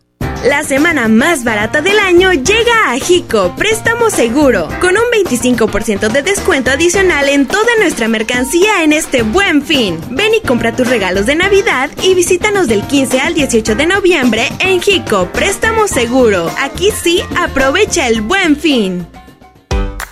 La semana más barata del año llega a Jico Préstamo Seguro, con un 25% de descuento adicional en toda nuestra mercancía en este buen fin. Ven y compra tus regalos de Navidad y visítanos del 15 al 18 de noviembre en Jico Préstamo Seguro. Aquí sí, aprovecha el buen fin.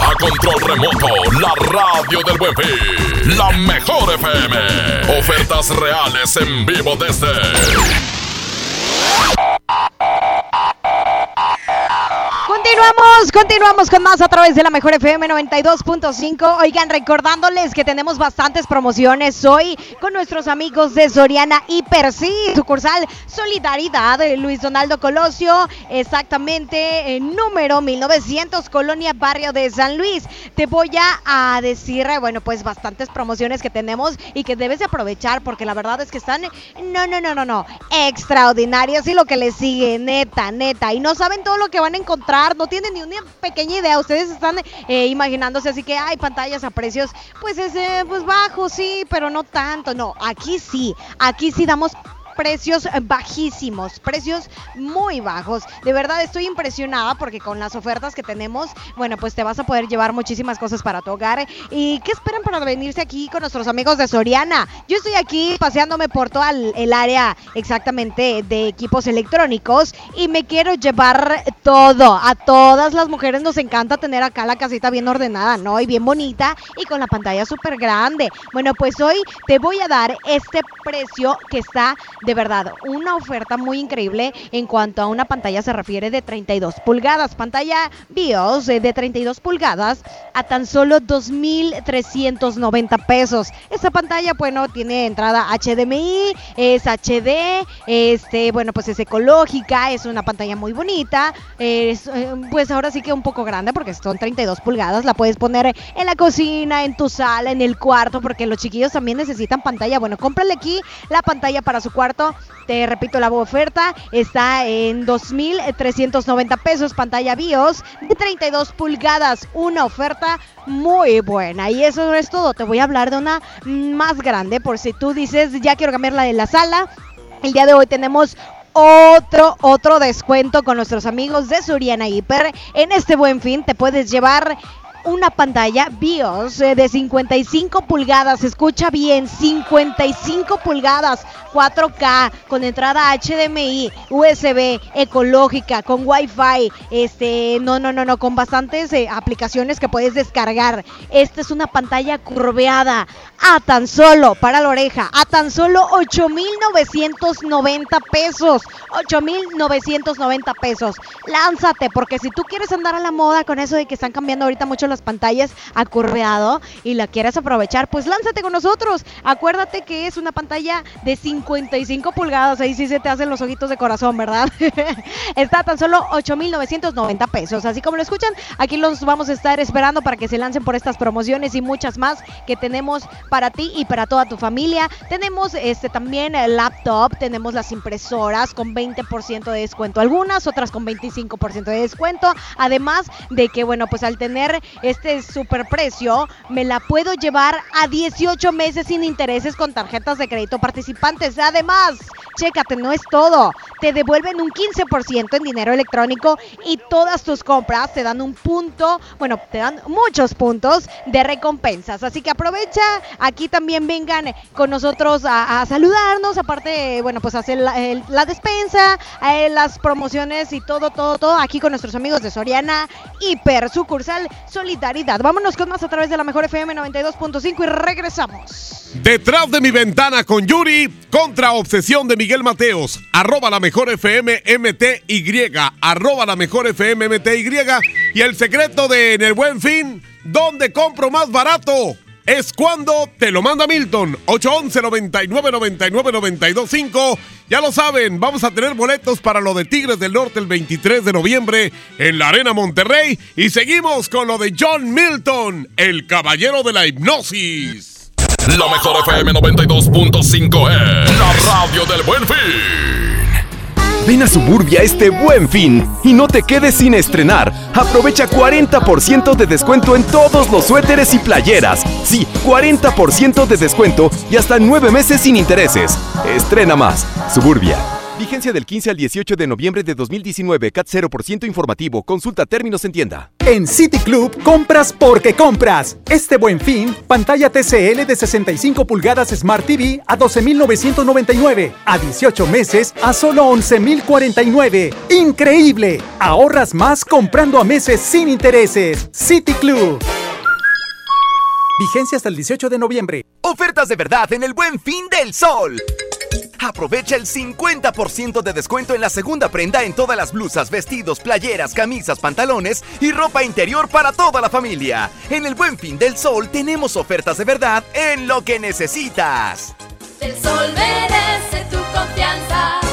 A control remoto, la radio del buen fin. La mejor FM. Ofertas reales en vivo desde. Continuamos, continuamos con más a través de la mejor FM 92.5. Oigan, recordándoles que tenemos bastantes promociones hoy con nuestros amigos de Soriana Hiper, sí, sucursal Solidaridad, eh, Luis Donaldo Colosio, exactamente en número 1900, Colonia Barrio de San Luis. Te voy a, a decir, eh, bueno, pues bastantes promociones que tenemos y que debes de aprovechar porque la verdad es que están, no, no, no, no, no, extraordinarias y lo que les sigue, neta, neta, y no saben todo lo que van a encontrar, no tienen ni una pequeña idea. Ustedes están eh, imaginándose así que hay pantallas a precios, pues es eh, pues bajos, sí, pero no tanto. No, aquí sí, aquí sí damos precios bajísimos, precios muy bajos. De verdad estoy impresionada porque con las ofertas que tenemos, bueno, pues te vas a poder llevar muchísimas cosas para tu hogar. ¿Y qué esperan para venirse aquí con nuestros amigos de Soriana? Yo estoy aquí paseándome por toda el, área exactamente de equipos electrónicos y me quiero llevar todo. A todas las mujeres nos encanta tener acá la casita bien ordenada, ¿no? Y bien bonita y con la pantalla súper grande. Bueno, pues hoy te voy a dar este precio que está de verdad, una oferta muy increíble en cuanto a una pantalla se refiere de 32 pulgadas. Pantalla BIOS eh, de 32 pulgadas a tan solo 2.390 pesos. Esta pantalla, bueno, tiene entrada HDMI, es HD, este, bueno, pues es ecológica, es una pantalla muy bonita. Eh, pues ahora sí que un poco grande porque son 32 pulgadas. La puedes poner en la cocina, en tu sala, en el cuarto, porque los chiquillos también necesitan pantalla. Bueno, cómprale aquí la pantalla para su cuarto. Te repito, la oferta está en 2.390 pesos, pantalla BIOS de 32 pulgadas. Una oferta muy buena. Y eso es todo. Te voy a hablar de una más grande por si tú dices, ya quiero cambiarla de la sala. El día de hoy tenemos otro, otro descuento con nuestros amigos de Suriana Hiper. En este buen fin te puedes llevar una pantalla BIOS eh, de 55 pulgadas. Escucha bien, 55 pulgadas, 4K, con entrada HDMI, USB, ecológica, con Wi-Fi, este, no, no, no, no, con bastantes eh, aplicaciones que puedes descargar. Esta es una pantalla curveada a tan solo, para la oreja, a tan solo 8,990 pesos. 8,990 pesos. Lánzate, porque si tú quieres andar a la moda con eso de que están cambiando ahorita mucho las pantallas a curveado y la quieres aprovechar, pues lánzate con nosotros. Acuérdate que es una pantalla de 55 pulgadas. Ahí sí se te hacen los ojitos de corazón, ¿verdad? Está tan solo 8,990 pesos. Así como lo escuchan, aquí los vamos a estar esperando para que se lancen por estas promociones y muchas más que tenemos para ti y para toda tu familia. Tenemos este también el laptop, tenemos las impresoras con 20% de descuento algunas, otras con 25% de descuento. Además de que, bueno, pues al tener este super precio, me la puedo llevar a 18 meses sin intereses con tarjetas de crédito participantes. Además, chécate, no es todo. Te devuelven un 15% en dinero electrónico y todas tus compras te dan un punto, bueno, te dan muchos puntos de recompensas. Así que aprovecha, aquí también vengan con nosotros a, saludarnos, aparte, bueno, pues hacer la, despensa, eh, las promociones y todo, todo, todo, aquí con nuestros amigos de Soriana, Hiper, sucursal Vámonos con más a través de la mejor FM 92.5 y regresamos. Detrás de mi ventana con Yuri, contra obsesión de Miguel Mateos, arroba la mejor FM MTY, arroba la mejor FM MTY, y el secreto de En el Buen Fin, ¿dónde compro más barato? Es cuando te lo manda Milton, 811 99 99 925. Ya lo saben, vamos a tener boletos para lo de Tigres del Norte el 23 de noviembre en la Arena Monterrey. Y seguimos con lo de John Milton, el caballero de la hipnosis. La mejor FM 92.5 es la radio del buen fin. Ven a Suburbia este buen fin y no te quedes sin estrenar. Aprovecha 40% de descuento en todos los suéteres y playeras. Sí, 40% de descuento y hasta 9 meses sin intereses. Estrena más. Suburbia. Vigencia del 15 al 18 de noviembre de 2019. CAT 0% informativo. Consulta términos en tienda. En City Club compras porque compras. Este buen fin, pantalla TCL de 65 pulgadas Smart TV a 12,999. A 18 meses a solo 11,049. ¡Increíble! Ahorras más comprando a meses sin intereses. City Club. Vigencia hasta el 18 de noviembre. Ofertas de verdad en el buen fin del sol. Aprovecha el 50% de descuento en la segunda prenda en todas las blusas, vestidos, playeras, camisas, pantalones y ropa interior para toda la familia. En el buen fin del sol tenemos ofertas de verdad en lo que necesitas. El sol merece tu confianza.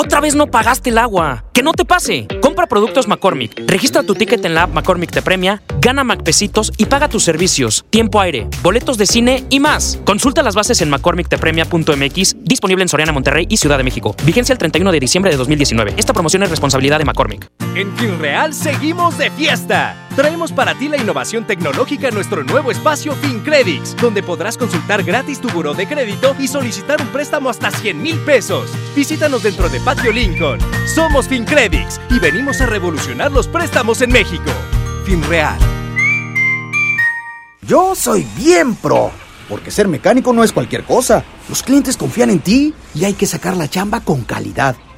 Otra vez no pagaste el agua. Que no te pase. Compra productos McCormick. Registra tu ticket en la app McCormick te premia, gana McPesitos y paga tus servicios, tiempo aire, boletos de cine y más. Consulta las bases en McCormickTepremia.mx, disponible en Soriana, Monterrey y Ciudad de México. Vigencia el 31 de diciembre de 2019. Esta promoción es responsabilidad de McCormick. En FinReal seguimos de fiesta. Traemos para ti la innovación tecnológica en nuestro nuevo espacio FinCredits, donde podrás consultar gratis tu buró de crédito y solicitar un préstamo hasta 100 mil pesos. Visítanos dentro de Patio Lincoln. Somos FinCredits y venimos a revolucionar los préstamos en México. FinReal. Yo soy bien pro, porque ser mecánico no es cualquier cosa. Los clientes confían en ti y hay que sacar la chamba con calidad.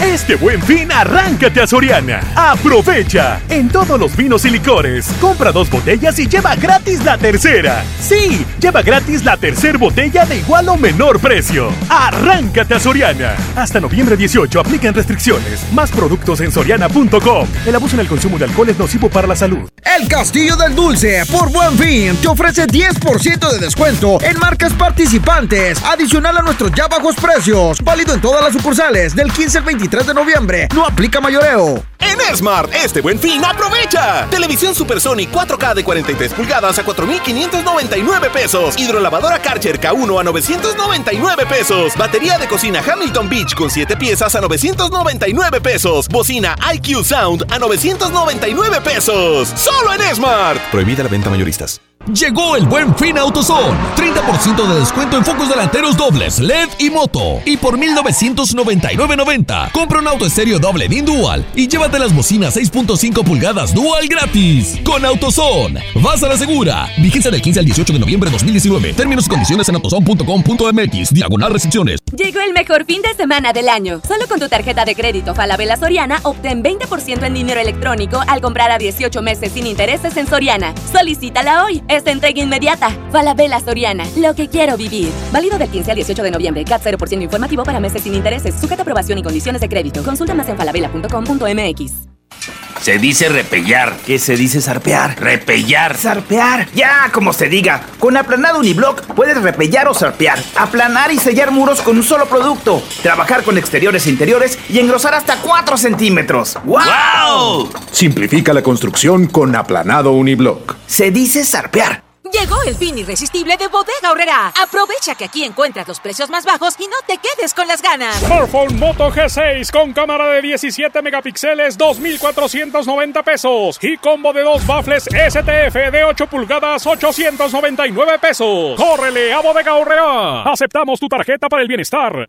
Este buen fin, arráncate a Soriana. Aprovecha. En todos los vinos y licores, compra dos botellas y lleva gratis la tercera. Sí, lleva gratis la tercera botella de igual o menor precio. Arráncate a Soriana. Hasta noviembre 18 aplican restricciones. Más productos en soriana.com. El abuso en el consumo de alcohol es nocivo para la salud. El Castillo del Dulce, por buen fin, te ofrece 10% de descuento en marcas participantes, adicional a nuestros ya bajos precios, válido en todas las sucursales del 15 al 23 3 de noviembre. No aplica mayoreo. En Smart, este buen fin, aprovecha. Televisión Supersonic 4K de 43 pulgadas a 4,599 pesos. Hidrolavadora Karcher K1 a 999 pesos. Batería de cocina Hamilton Beach con 7 piezas a 999 pesos. Bocina IQ Sound a 999 pesos. Solo en Smart. Prohibida la venta mayoristas. Llegó el buen fin AutoZone. 30% de descuento en focos delanteros dobles, LED y moto. Y por 1999.90, compra un auto estéreo doble DIN Dual y llévate las bocinas 6.5 pulgadas Dual gratis. Con AutoZone. Vas a la segura. Vigencia del 15 al 18 de noviembre de 2019. Términos y condiciones en autozone.com.mx. Diagonal restricciones. Llegó el mejor fin de semana del año. Solo con tu tarjeta de crédito Falabella Soriana obtén 20% en dinero electrónico al comprar a 18 meses sin intereses en Soriana. Solicítala hoy. Esta entrega inmediata. Falabella Soriana. Lo que quiero vivir. Válido del 15 al 18 de noviembre. CAT 0% informativo para meses sin intereses. Sujeta aprobación y condiciones de crédito. Consulta más en falabella.com.mx. Se dice repellar. ¿Qué se dice zarpear? Repellar. Zarpear. Ya, como se diga. Con aplanado uniblock puedes repellar o zarpear. Aplanar y sellar muros con un solo producto. Trabajar con exteriores e interiores y engrosar hasta 4 centímetros. ¡Wow! Simplifica la construcción con aplanado uniblock. Se dice zarpear. Llegó el fin irresistible de Bodega Horrera. Aprovecha que aquí encuentras los precios más bajos y no te quedes con las ganas. Smartphone Moto G6 con cámara de 17 megapíxeles, 2,490 pesos. Y combo de dos baffles STF de 8 pulgadas, 899 pesos. ¡Córrele a Bodega Horrera! Aceptamos tu tarjeta para el bienestar.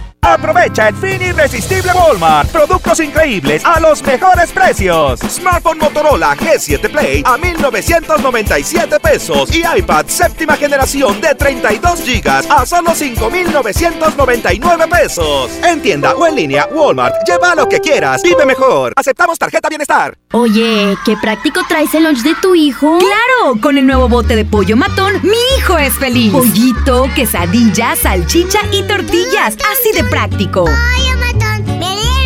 Aprovecha el fin irresistible Walmart. Productos increíbles a los mejores precios. Smartphone Motorola G7 Play a 1997 pesos y iPad séptima generación de 32 gigas a solo 5999 pesos. En tienda o en línea Walmart. Lleva lo que quieras. Vive mejor. Aceptamos tarjeta bienestar. Oye, qué práctico traes el lunch de tu hijo. Claro, con el nuevo bote de pollo matón, mi hijo es feliz. Pollito, quesadilla, salchicha y tortillas. Así de práctico.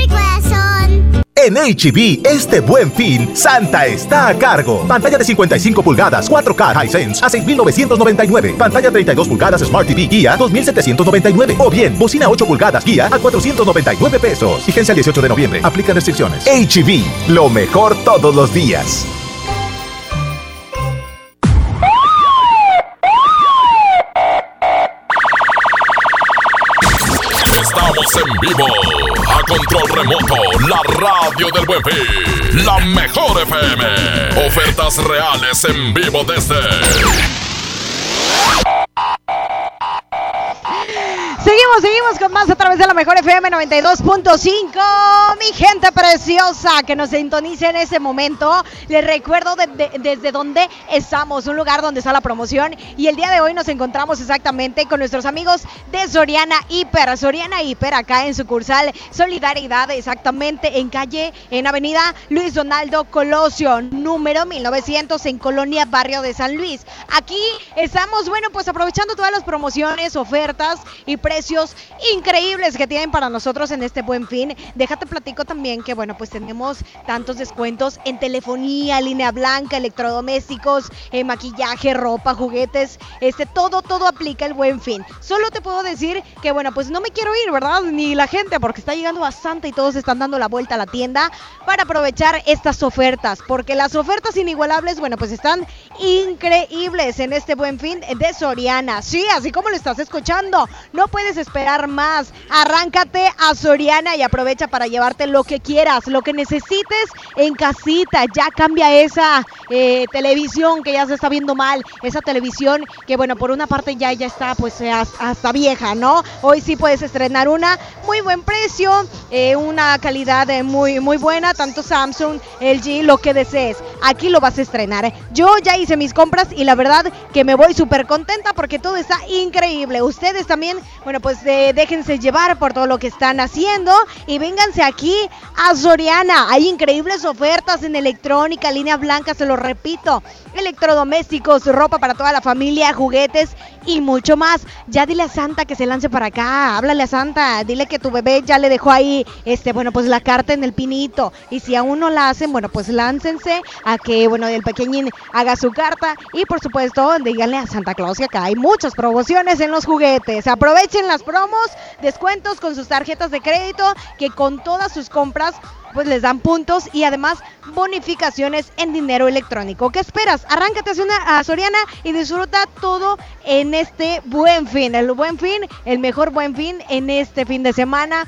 Corazón. En HB, este buen fin, Santa está a cargo. Pantalla de 55 pulgadas, 4K Hisense a 6,999. Pantalla 32 pulgadas Smart TV Guía, 2,799. O bien, bocina 8 pulgadas Guía a 499 pesos. Vigencia el 18 de noviembre. Aplica restricciones. HB, lo mejor todos los días. En vivo. A control remoto, la radio del buen fin. La mejor FM. Ofertas reales en vivo desde. Seguimos, seguimos con más a través de la mejor FM 92.5. Mi gente preciosa que nos sintoniza en este momento. Les recuerdo de- desde dónde estamos, un lugar donde está la promoción. Y el día de hoy nos encontramos exactamente con nuestros amigos de Soriana Hiper. Soriana Hiper acá en sucursal Solidaridad, exactamente en calle, en avenida Luis Donaldo Colosio, número 1900 en Colonia Barrio de San Luis. Aquí estamos, bueno, pues aprovechando todas las promociones, ofertas y precios increíbles que tienen para nosotros en este buen fin. Déjate platico también que, bueno, pues tenemos tantos descuentos en telefonía, línea blanca, electrodomésticos, eh, maquillaje, ropa, juguetes, este, todo, todo aplica el buen fin. Solo te puedo decir que, bueno, pues no me quiero ir, ¿verdad? Ni la gente, porque está llegando bastante y todos están dando la vuelta a la tienda para aprovechar estas ofertas, porque las ofertas inigualables, bueno, pues están increíbles en este buen fin de Soriana. Sí, así como lo estás escuchando, no puedes esperar más. Arráncate a Soriana y aprovecha para llevarte lo que quieras, lo que necesites en casita. Ya cambia esa eh, televisión que ya se está viendo mal, esa televisión que, bueno, por una parte ya, ya está pues eh, has- hasta vieja, ¿no? Hoy sí puedes estrenar una, muy buen precio, eh, una calidad muy, muy buena, tanto Samsung, LG, lo que desees. aquí lo vas a estrenar. Yo ya hice mis compras y la verdad que me voy súper contenta porque todo está increíble. Ustedes también, bueno, pues eh, déjense llevar por todo lo que están haciendo y vénganse aquí a Soriana. Hay increíbles ofertas en electrónica, línea blanca, se lo repito. Electrodomésticos, ropa para toda la familia, juguetes y mucho más. Ya dile a Santa que se lance para acá. Háblale a Santa. Dile que tu bebé ya le dejó ahí, este, bueno, pues la carta en el pinito. Y si aún no la hacen, bueno, pues láncense a que, bueno, el pequeñín haga su carta. Y por supuesto, díganle a Santa Claus que acá hay muchas promociones en los juguetes. Aprovechen las promos, descuentos con sus tarjetas de crédito, que con todas sus compras pues les dan puntos y además bonificaciones en dinero electrónico. ¿Qué esperas? Arráncate a Soriana y disfruta todo en este buen fin. El buen fin, el mejor buen fin en este fin de semana.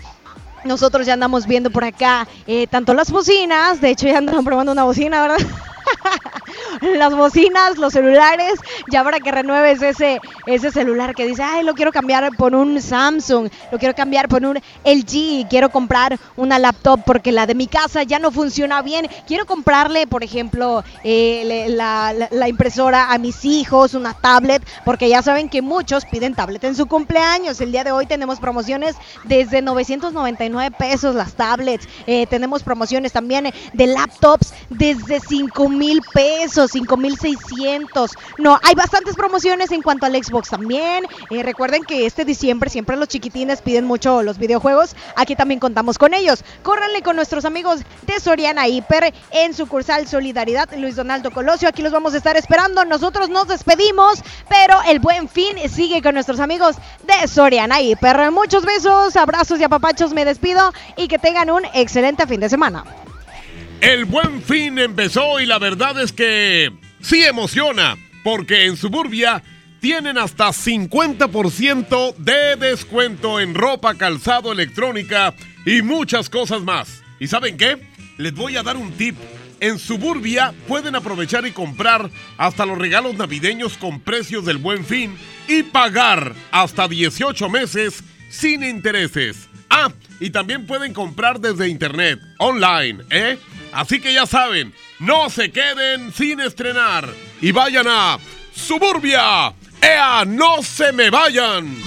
Nosotros ya andamos viendo por acá eh, tanto las bocinas, de hecho ya andan probando una bocina, ¿verdad? las bocinas, los celulares, ya para que renueves ese, ese celular que dice, ay, lo quiero cambiar por un Samsung, lo quiero cambiar por un LG, quiero comprar una laptop porque la de mi casa ya no funciona bien, quiero comprarle, por ejemplo, eh, la, impresora a mis hijos, una tablet, porque ya saben que muchos piden tablet en su cumpleaños. El día de hoy tenemos promociones desde 999 pesos las tablets, eh, tenemos promociones también de laptops desde 5 mil pesos, 5 mil 600. No, hay bastantes promociones en cuanto al Xbox también. Eh, recuerden que este diciembre siempre los chiquitines piden mucho los videojuegos. Aquí también contamos con ellos. Córranle con nuestros amigos de Soriana Hiper en sucursal Solidaridad, Luis Donaldo Colosio. Aquí los vamos a estar esperando. Nosotros nos despedimos, pero el buen fin sigue con nuestros amigos de Soriana Hiper. Muchos besos, abrazos y apapachos. Me despido y que tengan un excelente fin de semana. El buen fin empezó y la verdad es que sí emociona, porque en Suburbia tienen hasta 50% de descuento en ropa, calzado, electrónica y muchas cosas más. ¿Y saben qué? Les voy a dar un tip. En Suburbia pueden aprovechar y comprar hasta los regalos navideños con precios del buen fin y pagar hasta 18 meses sin intereses. Ah, y también pueden comprar desde internet, online, ¿eh? Así que ya saben, no se queden sin estrenar y vayan a Suburbia. ¡Ea, no se me vayan!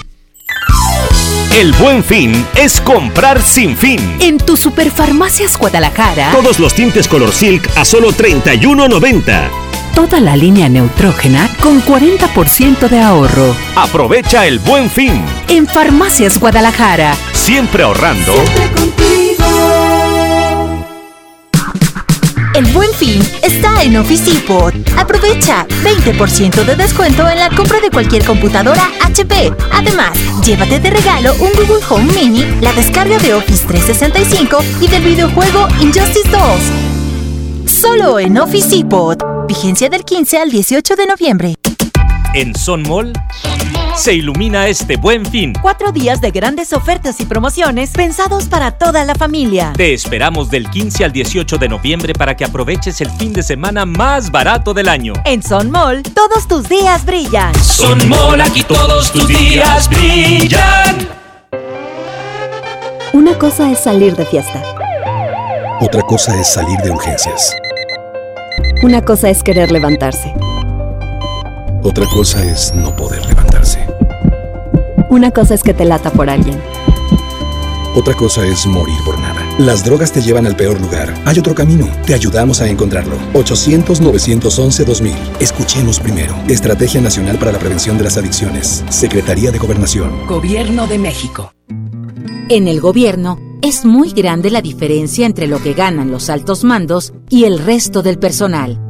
El buen fin es comprar sin fin. En tu Superfarmacias Guadalajara. Todos los tintes color silk a solo 31.90. Toda la línea neutrógena con 40% de ahorro. Aprovecha el buen fin. En Farmacias Guadalajara. Siempre ahorrando. El buen fin está en Office Depot. Aprovecha 20% de descuento en la compra de cualquier computadora HP. Además, llévate de regalo un Google Home Mini, la descarga de Office 365 y del videojuego Injustice 2. Solo en Office Depot. Vigencia del 15 al 18 de noviembre. En Son Mall se ilumina este buen fin. Cuatro días de grandes ofertas y promociones pensados para toda la familia. Te esperamos del 15 al 18 de noviembre para que aproveches el fin de semana más barato del año. En Son Mall, todos tus días brillan. Son Mall, aquí todos tus días brillan. Una cosa es salir de fiesta. Otra cosa es salir de urgencias. Una cosa es querer levantarse. Otra cosa es no poder levantarse. Una cosa es que te lata por alguien. Otra cosa es morir por nada. Las drogas te llevan al peor lugar. Hay otro camino. Te ayudamos a encontrarlo. 800-911-2000. Escuchemos primero. Estrategia Nacional para la Prevención de las Adicciones. Secretaría de Gobernación. Gobierno de México. En el gobierno es muy grande la diferencia entre lo que ganan los altos mandos y el resto del personal.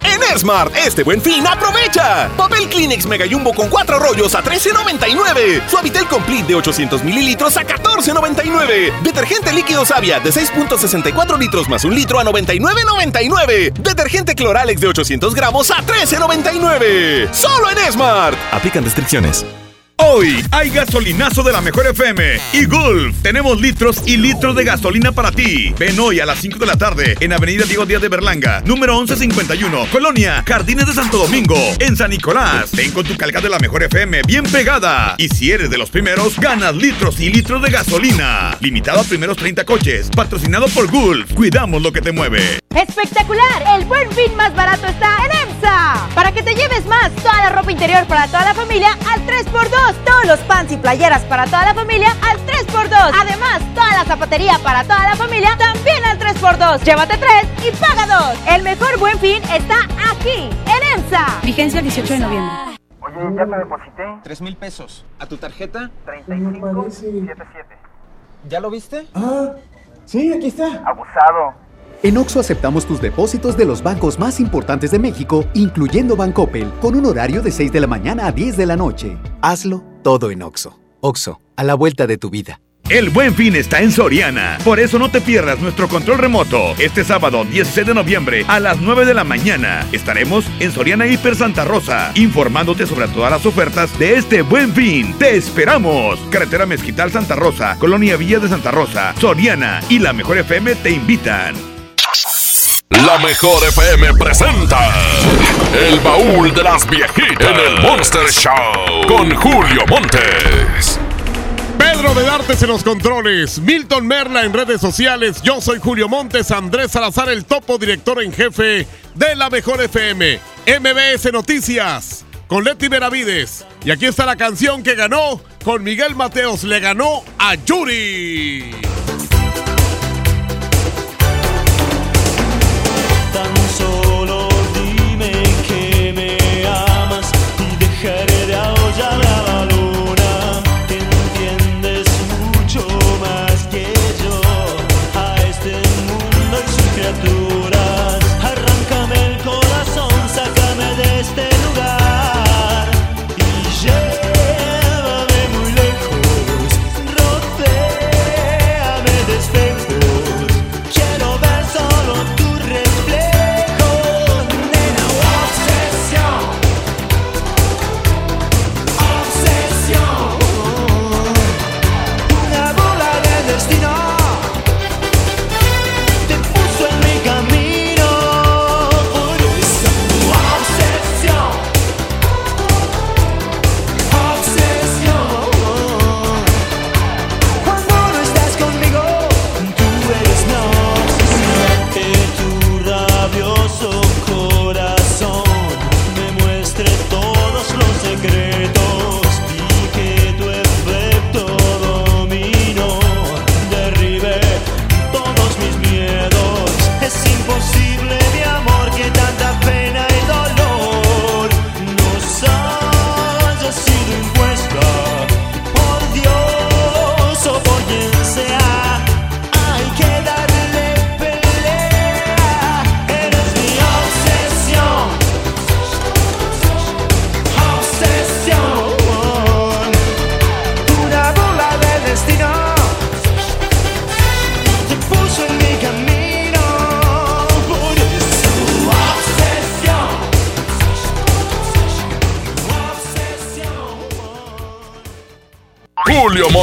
En Smart, este buen fin, aprovecha. Papel Kleenex Mega Jumbo con 4 rollos a $13.99. Suavitel Complete de 800 mililitros a $14.99. Detergente líquido Savia de 6.64 litros más un litro a $99.99. Detergente Cloralex de 800 gramos a $13.99. Solo en Smart. Aplican restricciones. Hoy hay gasolinazo de la mejor FM y Gulf. Tenemos litros y litros de gasolina para ti. Ven hoy a las 5 de la tarde en Avenida Diego Díaz de Berlanga, número 1151, Colonia, Jardines de Santo Domingo, en San Nicolás. Ven con tu calca de la mejor FM bien pegada. Y si eres de los primeros, ganas litros y litros de gasolina. Limitado a primeros 30 coches. Patrocinado por Gulf. Cuidamos lo que te mueve. ¡Espectacular! El buen fin más barato está en EMSA. Para que te lleves más, toda la ropa interior para toda la familia al 3x2. Todos los pants y playeras para toda la familia al 3x2. Además, toda la zapatería para toda la familia también al 3x2. Llévate 3 y paga 2. El mejor buen fin está aquí, en EMSA. Vigencia el 18 de noviembre. Oye, ya te deposité. 3 mil pesos. ¿A tu tarjeta? 3577. ¿Ya lo viste? Ah, sí, aquí está. Abusado. En Oxo aceptamos tus depósitos de los bancos más importantes de México, incluyendo Bancoppel, con un horario de 6 de la mañana a 10 de la noche. Hazlo todo en Oxo. Oxo, a la vuelta de tu vida. El buen fin está en Soriana. Por eso no te pierdas nuestro control remoto. Este sábado 16 de noviembre a las 9 de la mañana. Estaremos en Soriana Hiper Santa Rosa, informándote sobre todas las ofertas de este buen fin. ¡Te esperamos! Carretera Mezquital Santa Rosa, Colonia Villa de Santa Rosa, Soriana y la Mejor FM te invitan. La mejor FM presenta El baúl de las viejitas en el Monster Show con Julio Montes. Pedro de Dartes en los controles, Milton Merla en redes sociales, yo soy Julio Montes, Andrés Salazar, el topo director en jefe de la mejor FM, MBS Noticias, con Leti Veravides. Y aquí está la canción que ganó con Miguel Mateos, le ganó a Yuri. Tan